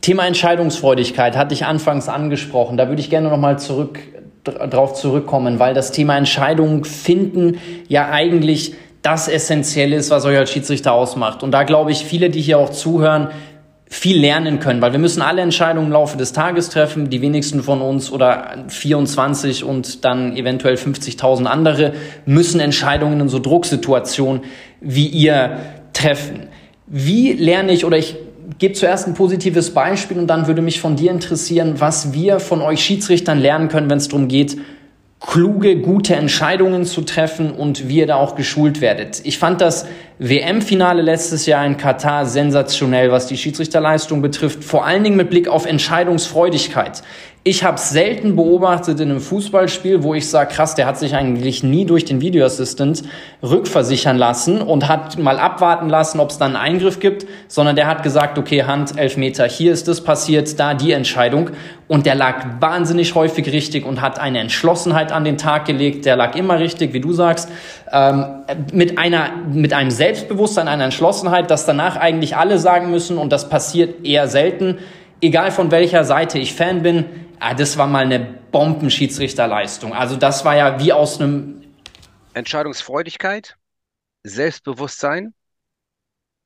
Thema Entscheidungsfreudigkeit hatte ich anfangs angesprochen. Da würde ich gerne nochmal zurück, drauf zurückkommen, weil das Thema Entscheidungen finden ja eigentlich das Essentielle ist, was euch als Schiedsrichter ausmacht. Und da glaube ich, viele, die hier auch zuhören, viel lernen können, weil wir müssen alle Entscheidungen im Laufe des Tages treffen, die wenigsten von uns oder 24 und dann eventuell 50.000 andere müssen Entscheidungen in so Drucksituationen wie ihr treffen. Wie lerne ich oder ich gebe zuerst ein positives Beispiel und dann würde mich von dir interessieren, was wir von euch Schiedsrichtern lernen können, wenn es darum geht, kluge, gute Entscheidungen zu treffen und wie ihr da auch geschult werdet. Ich fand das WM-Finale letztes Jahr in Katar sensationell, was die Schiedsrichterleistung betrifft, vor allen Dingen mit Blick auf Entscheidungsfreudigkeit. Ich habe selten beobachtet in einem Fußballspiel, wo ich sage, krass, der hat sich eigentlich nie durch den Video Assistant rückversichern lassen und hat mal abwarten lassen, ob es dann einen Eingriff gibt, sondern der hat gesagt, okay, Hand, elf Meter, hier ist es passiert, da die Entscheidung. Und der lag wahnsinnig häufig richtig und hat eine Entschlossenheit an den Tag gelegt. Der lag immer richtig, wie du sagst, ähm, mit einer, mit einem Selbstbewusstsein, einer Entschlossenheit, dass danach eigentlich alle sagen müssen, und das passiert eher selten, egal von welcher Seite ich Fan bin, ah, das war mal eine Bombenschiedsrichterleistung. Also das war ja wie aus einem Entscheidungsfreudigkeit, Selbstbewusstsein.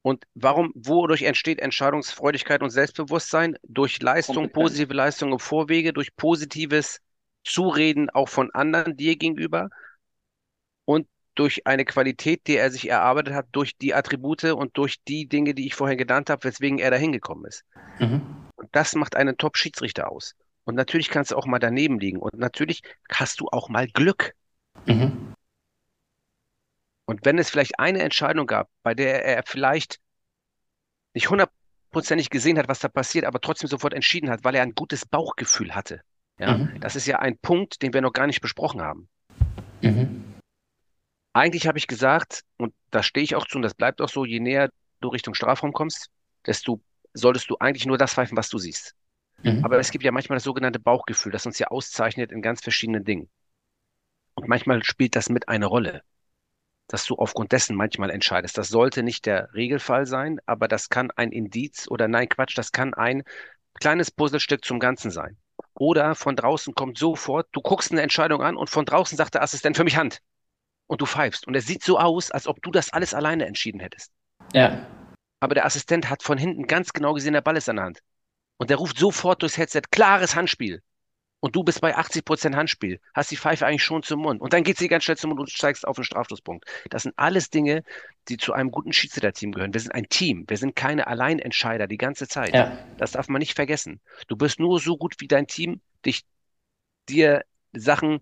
Und warum, wodurch entsteht Entscheidungsfreudigkeit und Selbstbewusstsein? Durch Leistung, positive Leistung im Vorwege, durch positives Zureden auch von anderen dir gegenüber und durch eine Qualität, die er sich erarbeitet hat, durch die Attribute und durch die Dinge, die ich vorher genannt habe, weswegen er da hingekommen ist. Mhm. Und das macht einen Top-Schiedsrichter aus. Und natürlich kannst du auch mal daneben liegen. Und natürlich hast du auch mal Glück. Mhm. Und wenn es vielleicht eine Entscheidung gab, bei der er vielleicht nicht hundertprozentig gesehen hat, was da passiert, aber trotzdem sofort entschieden hat, weil er ein gutes Bauchgefühl hatte. Ja, mhm. das ist ja ein Punkt, den wir noch gar nicht besprochen haben. Mhm. Eigentlich habe ich gesagt, und da stehe ich auch zu, und das bleibt auch so, je näher du Richtung Strafraum kommst, desto solltest du eigentlich nur das pfeifen, was du siehst. Mhm. Aber es gibt ja manchmal das sogenannte Bauchgefühl, das uns ja auszeichnet in ganz verschiedenen Dingen. Und manchmal spielt das mit eine Rolle, dass du aufgrund dessen manchmal entscheidest. Das sollte nicht der Regelfall sein, aber das kann ein Indiz oder nein, Quatsch, das kann ein kleines Puzzlestück zum Ganzen sein. Oder von draußen kommt sofort, du guckst eine Entscheidung an und von draußen sagt der Assistent für mich Hand. Und du pfeifst. Und es sieht so aus, als ob du das alles alleine entschieden hättest. Ja. Aber der Assistent hat von hinten ganz genau gesehen, der Ball ist an der Hand. Und der ruft sofort durchs Headset, klares Handspiel. und du bist bei 80 Prozent Handspiel, hast die Pfeife eigentlich schon zum Mund und dann geht sie ganz schnell zum Mund und steigst auf den Strafschlusspunkt. Das sind alles Dinge, die zu einem guten Schiedsrichterteam gehören. Wir sind ein Team, wir sind keine Alleinentscheider die ganze Zeit. Ja. Das darf man nicht vergessen. Du bist nur so gut, wie dein Team dich dir Sachen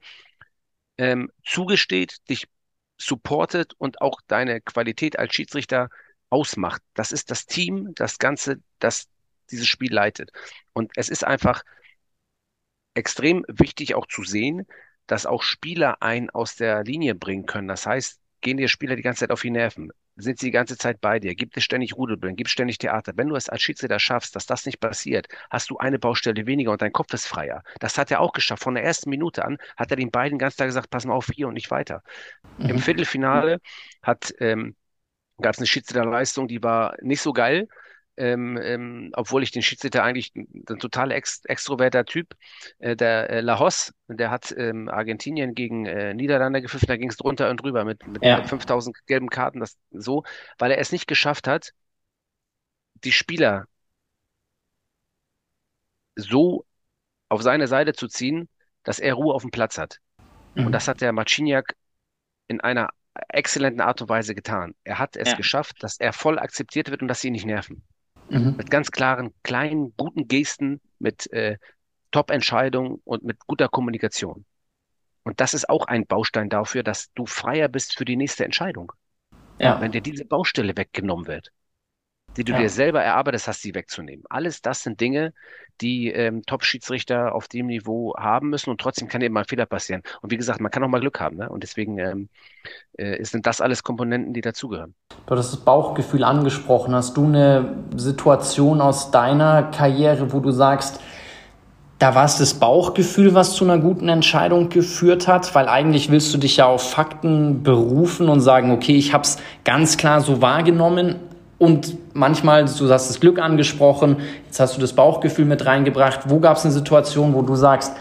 ähm, zugesteht, dich supportet und auch deine Qualität als Schiedsrichter ausmacht. Das ist das Team, das Ganze, das dieses Spiel leitet. Und es ist einfach extrem wichtig auch zu sehen, dass auch Spieler einen aus der Linie bringen können. Das heißt, gehen dir Spieler die ganze Zeit auf die Nerven? Sind sie die ganze Zeit bei dir? Gibt es ständig Rudelbildung? Gibt es ständig Theater? Wenn du es als Schiedsrichter schaffst, dass das nicht passiert, hast du eine Baustelle weniger und dein Kopf ist freier. Das hat er auch geschafft. Von der ersten Minute an hat er den beiden ganz klar gesagt, pass mal auf hier und nicht weiter. Mhm. Im Viertelfinale hat, ähm, gab es eine Schiedsrichterleistung, die war nicht so geil ähm, ähm, obwohl ich den Schiedsrichter eigentlich ein, total ex extroverter Typ, äh, der äh, Lajos, der hat ähm, Argentinien gegen äh, Niederlande gepfiffen, da ging es drunter und drüber mit, mit ja. 5000 gelben Karten, das so, weil er es nicht geschafft hat, die Spieler so auf seine Seite zu ziehen, dass er Ruhe auf dem Platz hat. Mhm. Und das hat der Marciniak in einer exzellenten Art und Weise getan. Er hat es ja. geschafft, dass er voll akzeptiert wird und dass sie ihn nicht nerven. Mhm. Mit ganz klaren, kleinen, guten Gesten, mit äh, Top-Entscheidungen und mit guter Kommunikation. Und das ist auch ein Baustein dafür, dass du freier bist für die nächste Entscheidung. Ja. Wenn dir diese Baustelle weggenommen wird, die du ja. dir selber erarbeitest hast, sie wegzunehmen. Alles das sind Dinge, die ähm, Top-Schiedsrichter auf dem Niveau haben müssen und trotzdem kann eben mal ein Fehler passieren. Und wie gesagt, man kann auch mal Glück haben. Ne? Und deswegen ähm, äh, sind das alles Komponenten, die dazugehören. Du hast das Bauchgefühl angesprochen. Hast du eine Situation aus deiner Karriere, wo du sagst, da war es das Bauchgefühl, was zu einer guten Entscheidung geführt hat, weil eigentlich willst du dich ja auf Fakten berufen und sagen, okay, ich habe es ganz klar so wahrgenommen, und manchmal, du hast das Glück angesprochen, jetzt hast du das Bauchgefühl mit reingebracht. Wo gab es eine Situation, wo du sagst,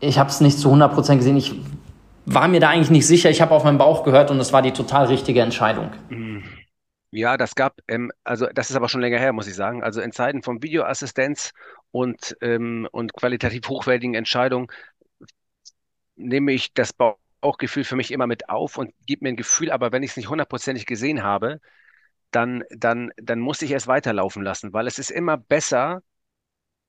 ich habe es nicht zu 100% gesehen, ich war mir da eigentlich nicht sicher, ich habe auf meinen Bauch gehört und es war die total richtige Entscheidung? Mm. Ja, das gab, ähm, also das ist aber schon länger her, muss ich sagen. Also in Zeiten von Videoassistenz und, ähm, und qualitativ hochwertigen Entscheidungen nehme ich das Bauchgefühl für mich immer mit auf und gebe mir ein Gefühl, aber wenn ich es nicht hundertprozentig gesehen habe, dann, dann, dann muss ich es weiterlaufen lassen, weil es ist immer besser,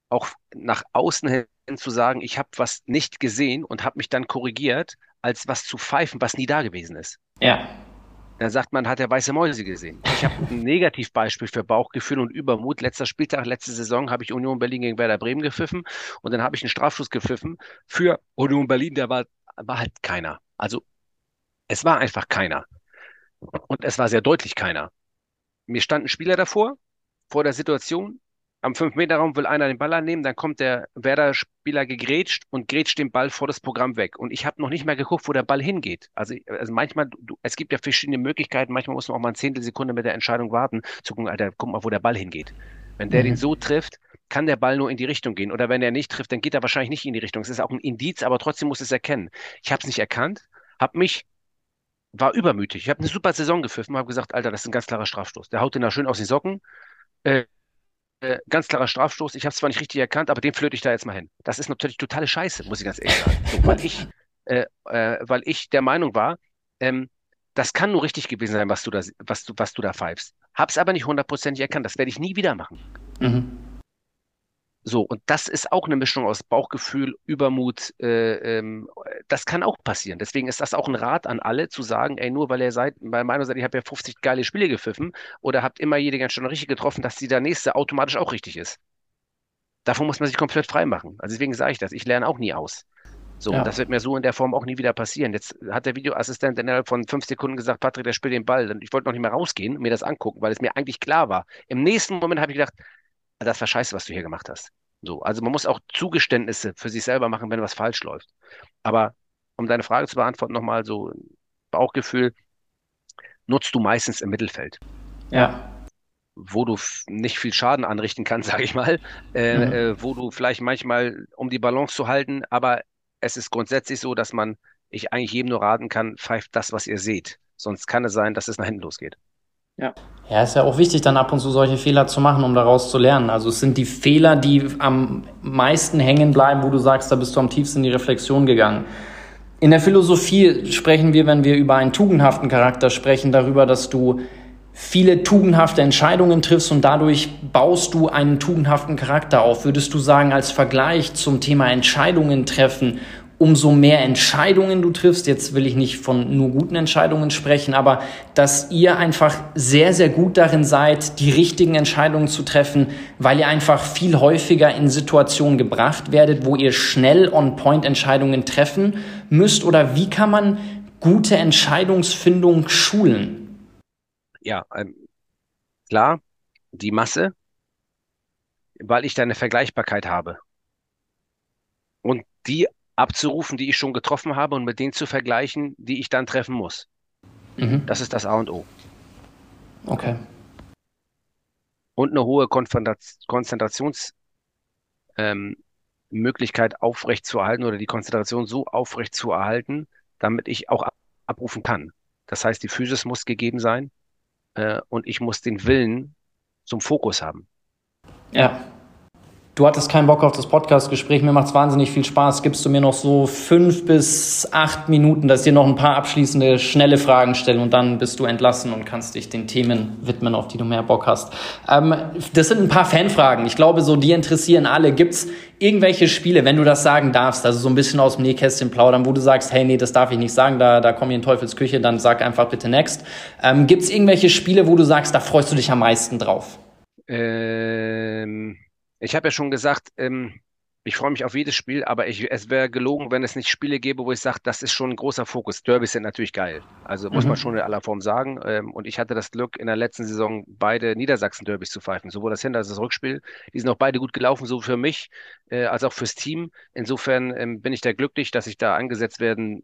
auch nach außen hin zu sagen, ich habe was nicht gesehen und habe mich dann korrigiert, als was zu pfeifen, was nie da gewesen ist. Ja. Dann sagt man, hat er weiße Mäuse gesehen. Ich habe ein (laughs) Negativbeispiel für Bauchgefühl und Übermut. Letzter Spieltag, letzte Saison habe ich Union Berlin gegen Werder Bremen gepfiffen und dann habe ich einen Strafschuss gepfiffen für Union Berlin, der war, war halt keiner. Also es war einfach keiner. Und es war sehr deutlich keiner mir stand ein Spieler davor, vor der Situation. Am 5-Meter-Raum will einer den Ball annehmen, dann kommt der Werder-Spieler gegrätscht und grätscht den Ball vor das Programm weg. Und ich habe noch nicht mehr geguckt, wo der Ball hingeht. Also, also manchmal, du, es gibt ja verschiedene Möglichkeiten, manchmal muss man auch mal eine Zehntelsekunde mit der Entscheidung warten, zu gucken, Alter, guck mal, wo der Ball hingeht. Wenn der mhm. den so trifft, kann der Ball nur in die Richtung gehen. Oder wenn er nicht trifft, dann geht er wahrscheinlich nicht in die Richtung. Es ist auch ein Indiz, aber trotzdem muss es erkennen. Ich habe es nicht erkannt, habe mich war übermütig. Ich habe eine super Saison gepfiffen, habe gesagt, Alter, das ist ein ganz klarer Strafstoß. Der haut den da schön aus den Socken. Äh, äh, ganz klarer Strafstoß. Ich habe es zwar nicht richtig erkannt, aber den flöte ich da jetzt mal hin. Das ist natürlich totale Scheiße, muss ich ganz ehrlich sagen. So, weil, ich, äh, äh, weil ich der Meinung war, ähm, das kann nur richtig gewesen sein, was du da, was du, was du da pfeifst. Hab's aber nicht hundertprozentig erkannt. Das werde ich nie wieder machen. Mhm. So, und das ist auch eine Mischung aus Bauchgefühl, Übermut. Äh, ähm, das kann auch passieren. Deswegen ist das auch ein Rat an alle, zu sagen, ey, nur weil ihr seid, bei meiner Seite, ich habe ja 50 geile Spiele gepfiffen oder habt immer jede ganz schön richtig getroffen, dass die der nächste automatisch auch richtig ist. Davon muss man sich komplett frei machen. Also deswegen sage ich das. Ich lerne auch nie aus. So, ja. das wird mir so in der Form auch nie wieder passieren. Jetzt hat der Videoassistent innerhalb von fünf Sekunden gesagt, Patrick, der spielt den Ball. Ich wollte noch nicht mehr rausgehen und mir das angucken, weil es mir eigentlich klar war. Im nächsten Moment habe ich gedacht, das war scheiße, was du hier gemacht hast. So, also man muss auch Zugeständnisse für sich selber machen, wenn was falsch läuft. Aber um deine Frage zu beantworten, nochmal so Bauchgefühl nutzt du meistens im Mittelfeld. Ja. Wo du nicht viel Schaden anrichten kannst, (laughs) sage ich mal, äh, mhm. äh, wo du vielleicht manchmal, um die Balance zu halten, aber es ist grundsätzlich so, dass man, ich eigentlich jedem nur raten kann, pfeift das, was ihr seht. Sonst kann es sein, dass es nach hinten losgeht. Ja. Ja, ist ja auch wichtig, dann ab und zu solche Fehler zu machen, um daraus zu lernen. Also es sind die Fehler, die am meisten hängen bleiben, wo du sagst, da bist du am tiefsten in die Reflexion gegangen. In der Philosophie sprechen wir, wenn wir über einen tugendhaften Charakter sprechen, darüber, dass du viele tugendhafte Entscheidungen triffst und dadurch baust du einen tugendhaften Charakter auf. Würdest du sagen, als Vergleich zum Thema Entscheidungen treffen umso mehr Entscheidungen du triffst, jetzt will ich nicht von nur guten Entscheidungen sprechen, aber dass ihr einfach sehr, sehr gut darin seid, die richtigen Entscheidungen zu treffen, weil ihr einfach viel häufiger in Situationen gebracht werdet, wo ihr schnell on-point Entscheidungen treffen müsst? Oder wie kann man gute Entscheidungsfindung schulen? Ja, ähm, klar, die Masse, weil ich da eine Vergleichbarkeit habe. Und die abzurufen, die ich schon getroffen habe und mit denen zu vergleichen, die ich dann treffen muss. Mhm. Das ist das A und O. Okay. Und eine hohe Konzentrationsmöglichkeit ähm, aufrecht zu erhalten oder die Konzentration so aufrecht zu erhalten, damit ich auch abrufen kann. Das heißt, die Physis muss gegeben sein äh, und ich muss den Willen zum Fokus haben. Ja. Du hattest keinen Bock auf das Podcast-Gespräch, mir macht es wahnsinnig viel Spaß. Gibst du mir noch so fünf bis acht Minuten, dass ich dir noch ein paar abschließende, schnelle Fragen stelle und dann bist du entlassen und kannst dich den Themen widmen, auf die du mehr Bock hast. Ähm, das sind ein paar Fanfragen. Ich glaube, so die interessieren alle. Gibt's irgendwelche Spiele, wenn du das sagen darfst, also so ein bisschen aus dem Nähkästchen plaudern, wo du sagst, hey, nee, das darf ich nicht sagen, da, da komme ich in Teufelsküche, dann sag einfach bitte next. Ähm, Gibt's irgendwelche Spiele, wo du sagst, da freust du dich am meisten drauf? Ähm ich habe ja schon gesagt, ähm, ich freue mich auf jedes Spiel, aber ich, es wäre gelogen, wenn es nicht Spiele gäbe, wo ich sage, das ist schon ein großer Fokus. Derbys sind natürlich geil. Also muss mhm. man schon in aller Form sagen. Ähm, und ich hatte das Glück, in der letzten Saison beide Niedersachsen-Derbys zu pfeifen. Sowohl das Hin- als auch das Rückspiel. Die sind auch beide gut gelaufen, so für mich äh, als auch fürs Team. Insofern ähm, bin ich da glücklich, dass ich da angesetzt werden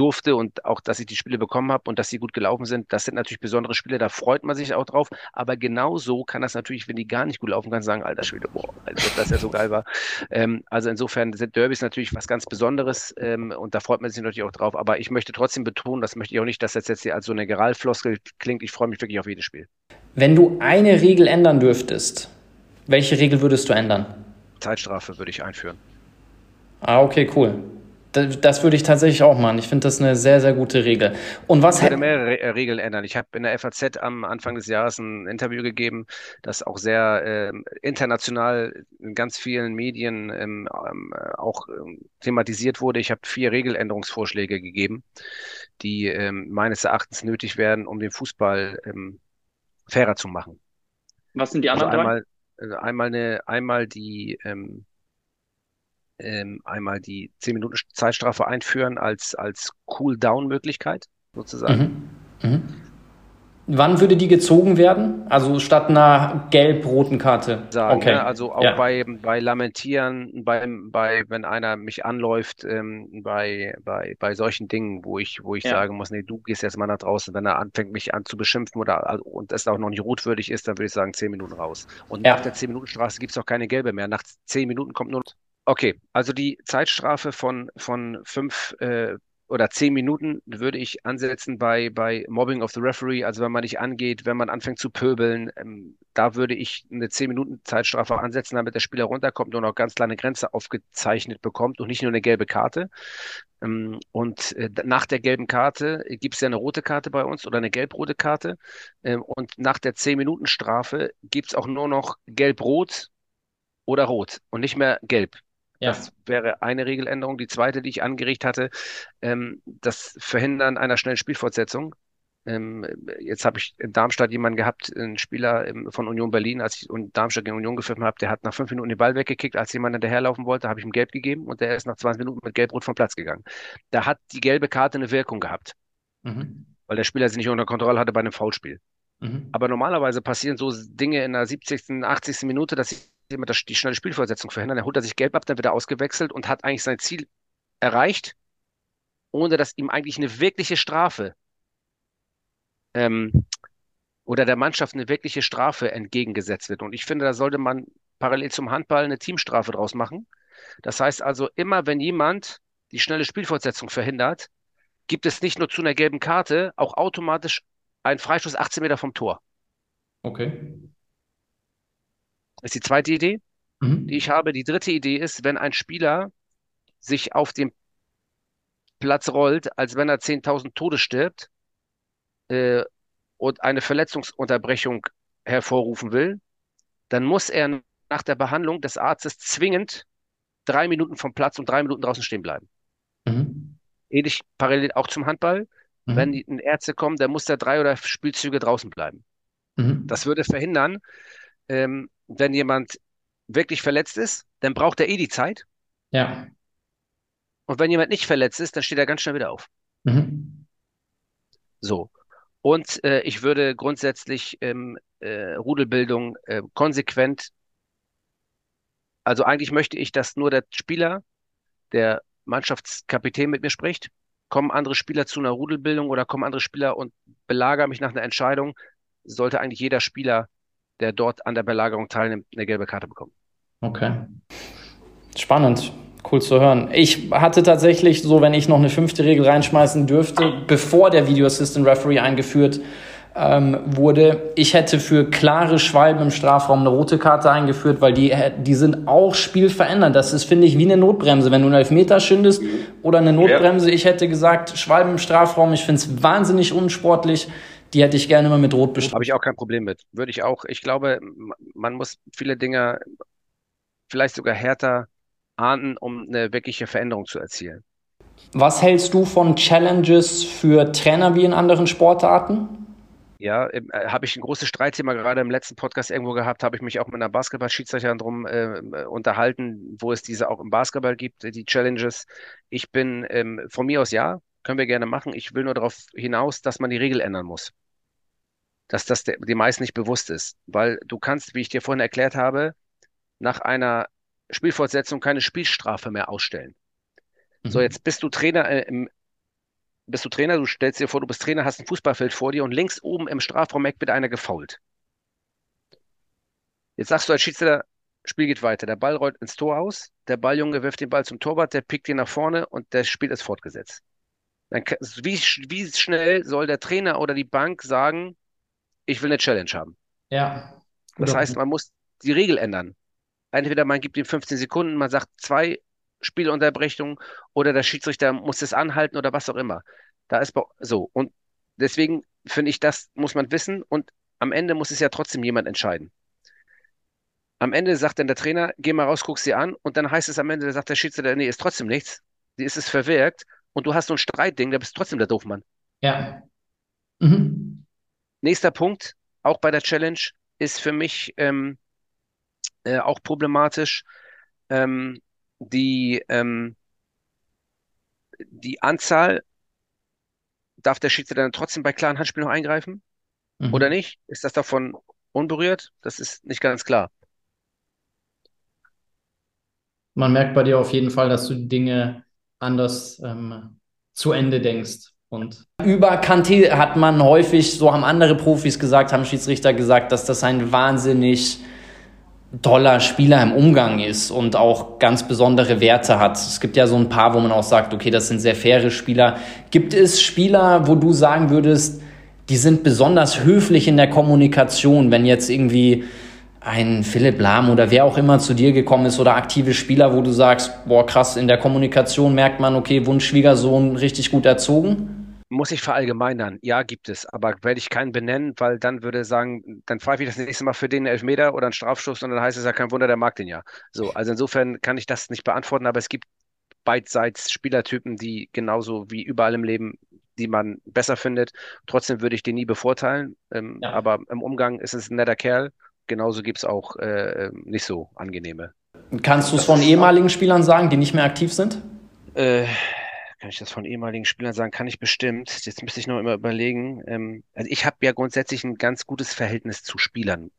durfte und auch, dass ich die Spiele bekommen habe und dass sie gut gelaufen sind. Das sind natürlich besondere Spiele, da freut man sich auch drauf. Aber genauso kann das natürlich, wenn die gar nicht gut laufen kann, sagen, alter Schwede, boah, also, dass er so geil war. (laughs) Ähm, also insofern sind Derbys natürlich was ganz Besonderes ähm, und da freut man sich natürlich auch drauf. Aber ich möchte trotzdem betonen, das möchte ich auch nicht, dass das jetzt hier als so eine Geralfloskel klingt. Ich freue mich wirklich auf jedes Spiel. Wenn du eine Regel ändern dürftest, welche Regel würdest du ändern? Zeitstrafe würde ich einführen. Ah, okay, cool. Das würde ich tatsächlich auch machen. Ich finde das eine sehr, sehr gute Regel. Und was ich würde mehrere äh, Regeln ändern. Ich habe in der FAZ am Anfang des Jahres ein Interview gegeben, das auch sehr äh, international in ganz vielen Medien ähm, ähm, auch ähm, thematisiert wurde. Ich habe vier Regeländerungsvorschläge gegeben, die ähm, meines Erachtens nötig werden, um den Fußball ähm, fairer zu machen. Was sind die anderen also einmal, drei? Äh, einmal, eine, einmal die ähm, ähm, einmal die 10 Minuten Zeitstrafe einführen als, als Cool-Down-Möglichkeit sozusagen. Mhm. Mhm. Wann würde die gezogen werden? Also statt einer gelb-roten Karte? Sagen, okay. Ne? Also auch ja. bei, bei Lamentieren, bei, bei, wenn einer mich anläuft, ähm, bei, bei, bei solchen Dingen, wo ich, wo ich ja. sagen muss, nee, du gehst jetzt mal nach draußen, wenn er anfängt, mich an zu beschimpfen oder also, und es auch noch nicht rotwürdig ist, dann würde ich sagen, 10 Minuten raus. Und ja. nach der 10-Minuten-Straße gibt es auch keine gelbe mehr. Nach 10 Minuten kommt nur Okay, also die Zeitstrafe von, von fünf äh, oder zehn Minuten würde ich ansetzen bei, bei Mobbing of the Referee, also wenn man nicht angeht, wenn man anfängt zu pöbeln, ähm, da würde ich eine zehn Minuten Zeitstrafe ansetzen, damit der Spieler runterkommt und auch ganz kleine Grenze aufgezeichnet bekommt und nicht nur eine gelbe Karte. Ähm, und äh, nach der gelben Karte gibt es ja eine rote Karte bei uns oder eine gelb-rote Karte. Ähm, und nach der zehn Minuten Strafe gibt es auch nur noch gelb-rot oder rot und nicht mehr gelb. Ja. Das wäre eine Regeländerung. Die zweite, die ich angeregt hatte, ähm, das Verhindern einer schnellen Spielfortsetzung. Ähm, jetzt habe ich in Darmstadt jemanden gehabt, einen Spieler ähm, von Union Berlin, als ich Darmstadt gegen Union gepfiffen habe, der hat nach fünf Minuten den Ball weggekickt, als jemand hinterherlaufen wollte, habe ich ihm gelb gegeben und der ist nach 20 Minuten mit gelb-rot vom Platz gegangen. Da hat die gelbe Karte eine Wirkung gehabt, mhm. weil der Spieler sie nicht unter Kontrolle hatte bei einem Foulspiel. Mhm. Aber normalerweise passieren so Dinge in der 70., 80. Minute, dass immer das, die schnelle Spielfortsetzung verhindern. Dann holt er sich gelb ab, dann wird er ausgewechselt und hat eigentlich sein Ziel erreicht, ohne dass ihm eigentlich eine wirkliche Strafe ähm, oder der Mannschaft eine wirkliche Strafe entgegengesetzt wird. Und ich finde, da sollte man parallel zum Handball eine Teamstrafe draus machen. Das heißt also, immer wenn jemand die schnelle Spielfortsetzung verhindert, gibt es nicht nur zu einer gelben Karte auch automatisch ein Freistoß 18 Meter vom Tor. Okay. Das ist die zweite Idee, mhm. die ich habe. Die dritte Idee ist, wenn ein Spieler sich auf dem Platz rollt, als wenn er 10.000 Tode stirbt äh, und eine Verletzungsunterbrechung hervorrufen will, dann muss er nach der Behandlung des Arztes zwingend drei Minuten vom Platz und drei Minuten draußen stehen bleiben. Mhm. Ähnlich parallel auch zum Handball. Mhm. Wenn die, ein Ärzte kommen, dann muss der drei oder Spielzüge draußen bleiben. Mhm. Das würde verhindern, ähm, wenn jemand wirklich verletzt ist, dann braucht er eh die Zeit. Ja. Und wenn jemand nicht verletzt ist, dann steht er ganz schnell wieder auf. Mhm. So. Und äh, ich würde grundsätzlich ähm, äh, Rudelbildung äh, konsequent, also eigentlich möchte ich, dass nur der Spieler, der Mannschaftskapitän mit mir spricht, kommen andere Spieler zu einer Rudelbildung oder kommen andere Spieler und belagern mich nach einer Entscheidung, sollte eigentlich jeder Spieler, der dort an der Belagerung teilnimmt, eine gelbe Karte bekommen. Okay. Spannend. Cool zu hören. Ich hatte tatsächlich so, wenn ich noch eine fünfte Regel reinschmeißen dürfte, bevor der Video Assistant Referee eingeführt ähm, wurde, ich hätte für klare Schwalben im Strafraum eine rote Karte eingeführt, weil die, die sind auch spielverändernd. Das ist, finde ich, wie eine Notbremse. Wenn du einen Elfmeter schindest oder eine Notbremse, ich hätte gesagt, Schwalben im Strafraum, ich finde es wahnsinnig unsportlich. Die hätte ich gerne mal mit Rot bestimmt. Habe ich auch kein Problem mit. Würde ich auch. Ich glaube, man muss viele Dinge vielleicht sogar härter ahnden, um eine wirkliche Veränderung zu erzielen. Was hältst du von Challenges für Trainer wie in anderen Sportarten? Ja, äh, habe ich ein großes Streitthema gerade im letzten Podcast irgendwo gehabt, habe ich mich auch mit einer Basketball-Schiedsrichterin drum äh, unterhalten, wo es diese auch im Basketball gibt, die Challenges. Ich bin ähm, von mir aus ja, können wir gerne machen. Ich will nur darauf hinaus, dass man die Regel ändern muss. Dass das der, die meisten nicht bewusst ist. Weil du kannst, wie ich dir vorhin erklärt habe, nach einer Spielfortsetzung keine Spielstrafe mehr ausstellen. Mhm. So, jetzt bist du Trainer äh, im, bist du Trainer, du stellst dir vor, du bist Trainer, hast ein Fußballfeld vor dir und links oben im Strafraum wird einer gefault. Jetzt sagst du als Schiedsrichter, Spiel geht weiter. Der Ball rollt ins Tor aus, der Balljunge wirft den Ball zum Torwart, der pickt ihn nach vorne und das Spiel ist fortgesetzt. Dann, wie, wie schnell soll der Trainer oder die Bank sagen, ich will eine Challenge haben? Ja. Das heißt, man muss die Regel ändern. Entweder man gibt ihm 15 Sekunden, man sagt zwei Spielunterbrechungen oder der Schiedsrichter muss es anhalten oder was auch immer. Da ist so. Und deswegen finde ich, das muss man wissen und am Ende muss es ja trotzdem jemand entscheiden. Am Ende sagt dann der Trainer, geh mal raus, guck sie an und dann heißt es am Ende, sagt der Schiedsrichter, nee, ist trotzdem nichts. Die ist es verwirkt und du hast so ein Streitding, da bist du trotzdem der Doofmann. Ja. Mhm. Nächster Punkt, auch bei der Challenge, ist für mich ähm, äh, auch problematisch. Ähm, die, ähm, die Anzahl, darf der Schiedsrichter dann trotzdem bei klaren Handspielen noch eingreifen? Mhm. Oder nicht? Ist das davon unberührt? Das ist nicht ganz klar. Man merkt bei dir auf jeden Fall, dass du die Dinge anders ähm, zu Ende denkst. Und über Kanté hat man häufig, so haben andere Profis gesagt, haben Schiedsrichter gesagt, dass das ein wahnsinnig toller Spieler im Umgang ist und auch ganz besondere Werte hat. Es gibt ja so ein paar, wo man auch sagt, okay, das sind sehr faire Spieler. Gibt es Spieler, wo du sagen würdest, die sind besonders höflich in der Kommunikation, wenn jetzt irgendwie ein Philipp Lahm oder wer auch immer zu dir gekommen ist oder aktive Spieler, wo du sagst, boah, krass, in der Kommunikation merkt man, okay, Wunschschwiegersohn richtig gut erzogen? Muss ich verallgemeinern? Ja, gibt es, aber werde ich keinen benennen, weil dann würde sagen, dann pfeife ich das nächste Mal für den Elfmeter oder einen Strafschuss und dann heißt es ja kein Wunder, der mag den ja. So, also insofern kann ich das nicht beantworten, aber es gibt beidseits Spielertypen, die genauso wie überall im Leben, die man besser findet. Trotzdem würde ich den nie bevorteilen, ähm, ja. aber im Umgang ist es ein netter Kerl. Genauso gibt es auch äh, ähm, nicht so angenehme. Kannst du es von ehemaligen Spielern sagen, die nicht mehr aktiv sind? Äh, kann ich das von ehemaligen Spielern sagen? Kann ich bestimmt. Jetzt müsste ich noch immer überlegen. Ähm, also ich habe ja grundsätzlich ein ganz gutes Verhältnis zu Spielern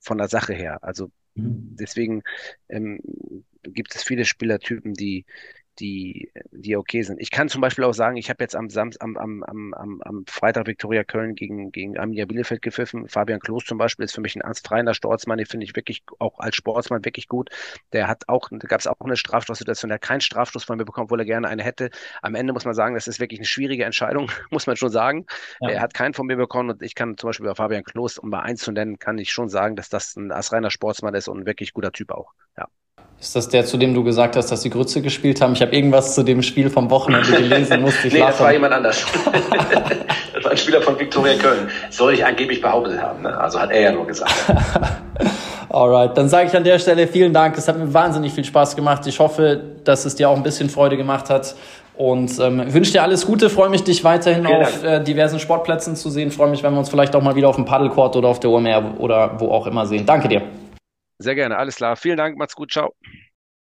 von der Sache her. Also mhm. deswegen ähm, gibt es viele Spielertypen, die, die, die okay sind. Ich kann zum Beispiel auch sagen, ich habe jetzt am, Samstag, am, am, am, am Freitag Viktoria Köln gegen, gegen Arminia Bielefeld gepfiffen. Fabian Klos zum Beispiel ist für mich ein astreiner Sportsmann, den finde ich wirklich auch als Sportsmann wirklich gut. Der hat auch, da gab es auch eine Strafstoßsituation, der hat keinen Strafstoß von mir bekommen, obwohl er gerne eine hätte. Am Ende muss man sagen, das ist wirklich eine schwierige Entscheidung, (laughs) muss man schon sagen. Ja. Er hat keinen von mir bekommen und ich kann zum Beispiel bei Fabian Klos, um mal eins zu nennen, kann ich schon sagen, dass das ein astreiner Sportsmann ist und ein wirklich guter Typ auch. Ja. Ist das der, zu dem du gesagt hast, dass die Grütze gespielt haben? Ich habe irgendwas zu dem Spiel vom Wochenende gelesen, musste ich Nee, das war jemand anders. (laughs) das war ein Spieler von Viktoria Köln. Soll ich angeblich behauptet haben. Ne? Also hat er ja nur gesagt. (laughs) Alright, dann sage ich an der Stelle vielen Dank. Es hat mir wahnsinnig viel Spaß gemacht. Ich hoffe, dass es dir auch ein bisschen Freude gemacht hat. Und ähm, wünsche dir alles Gute, freue mich, dich weiterhin Vielen auf äh, diversen Sportplätzen zu sehen. Freue mich, wenn wir uns vielleicht auch mal wieder auf dem Paddlecourt oder auf der OMR oder wo auch immer sehen. Danke dir. Sehr gerne, alles klar. Vielen Dank, macht's gut, ciao.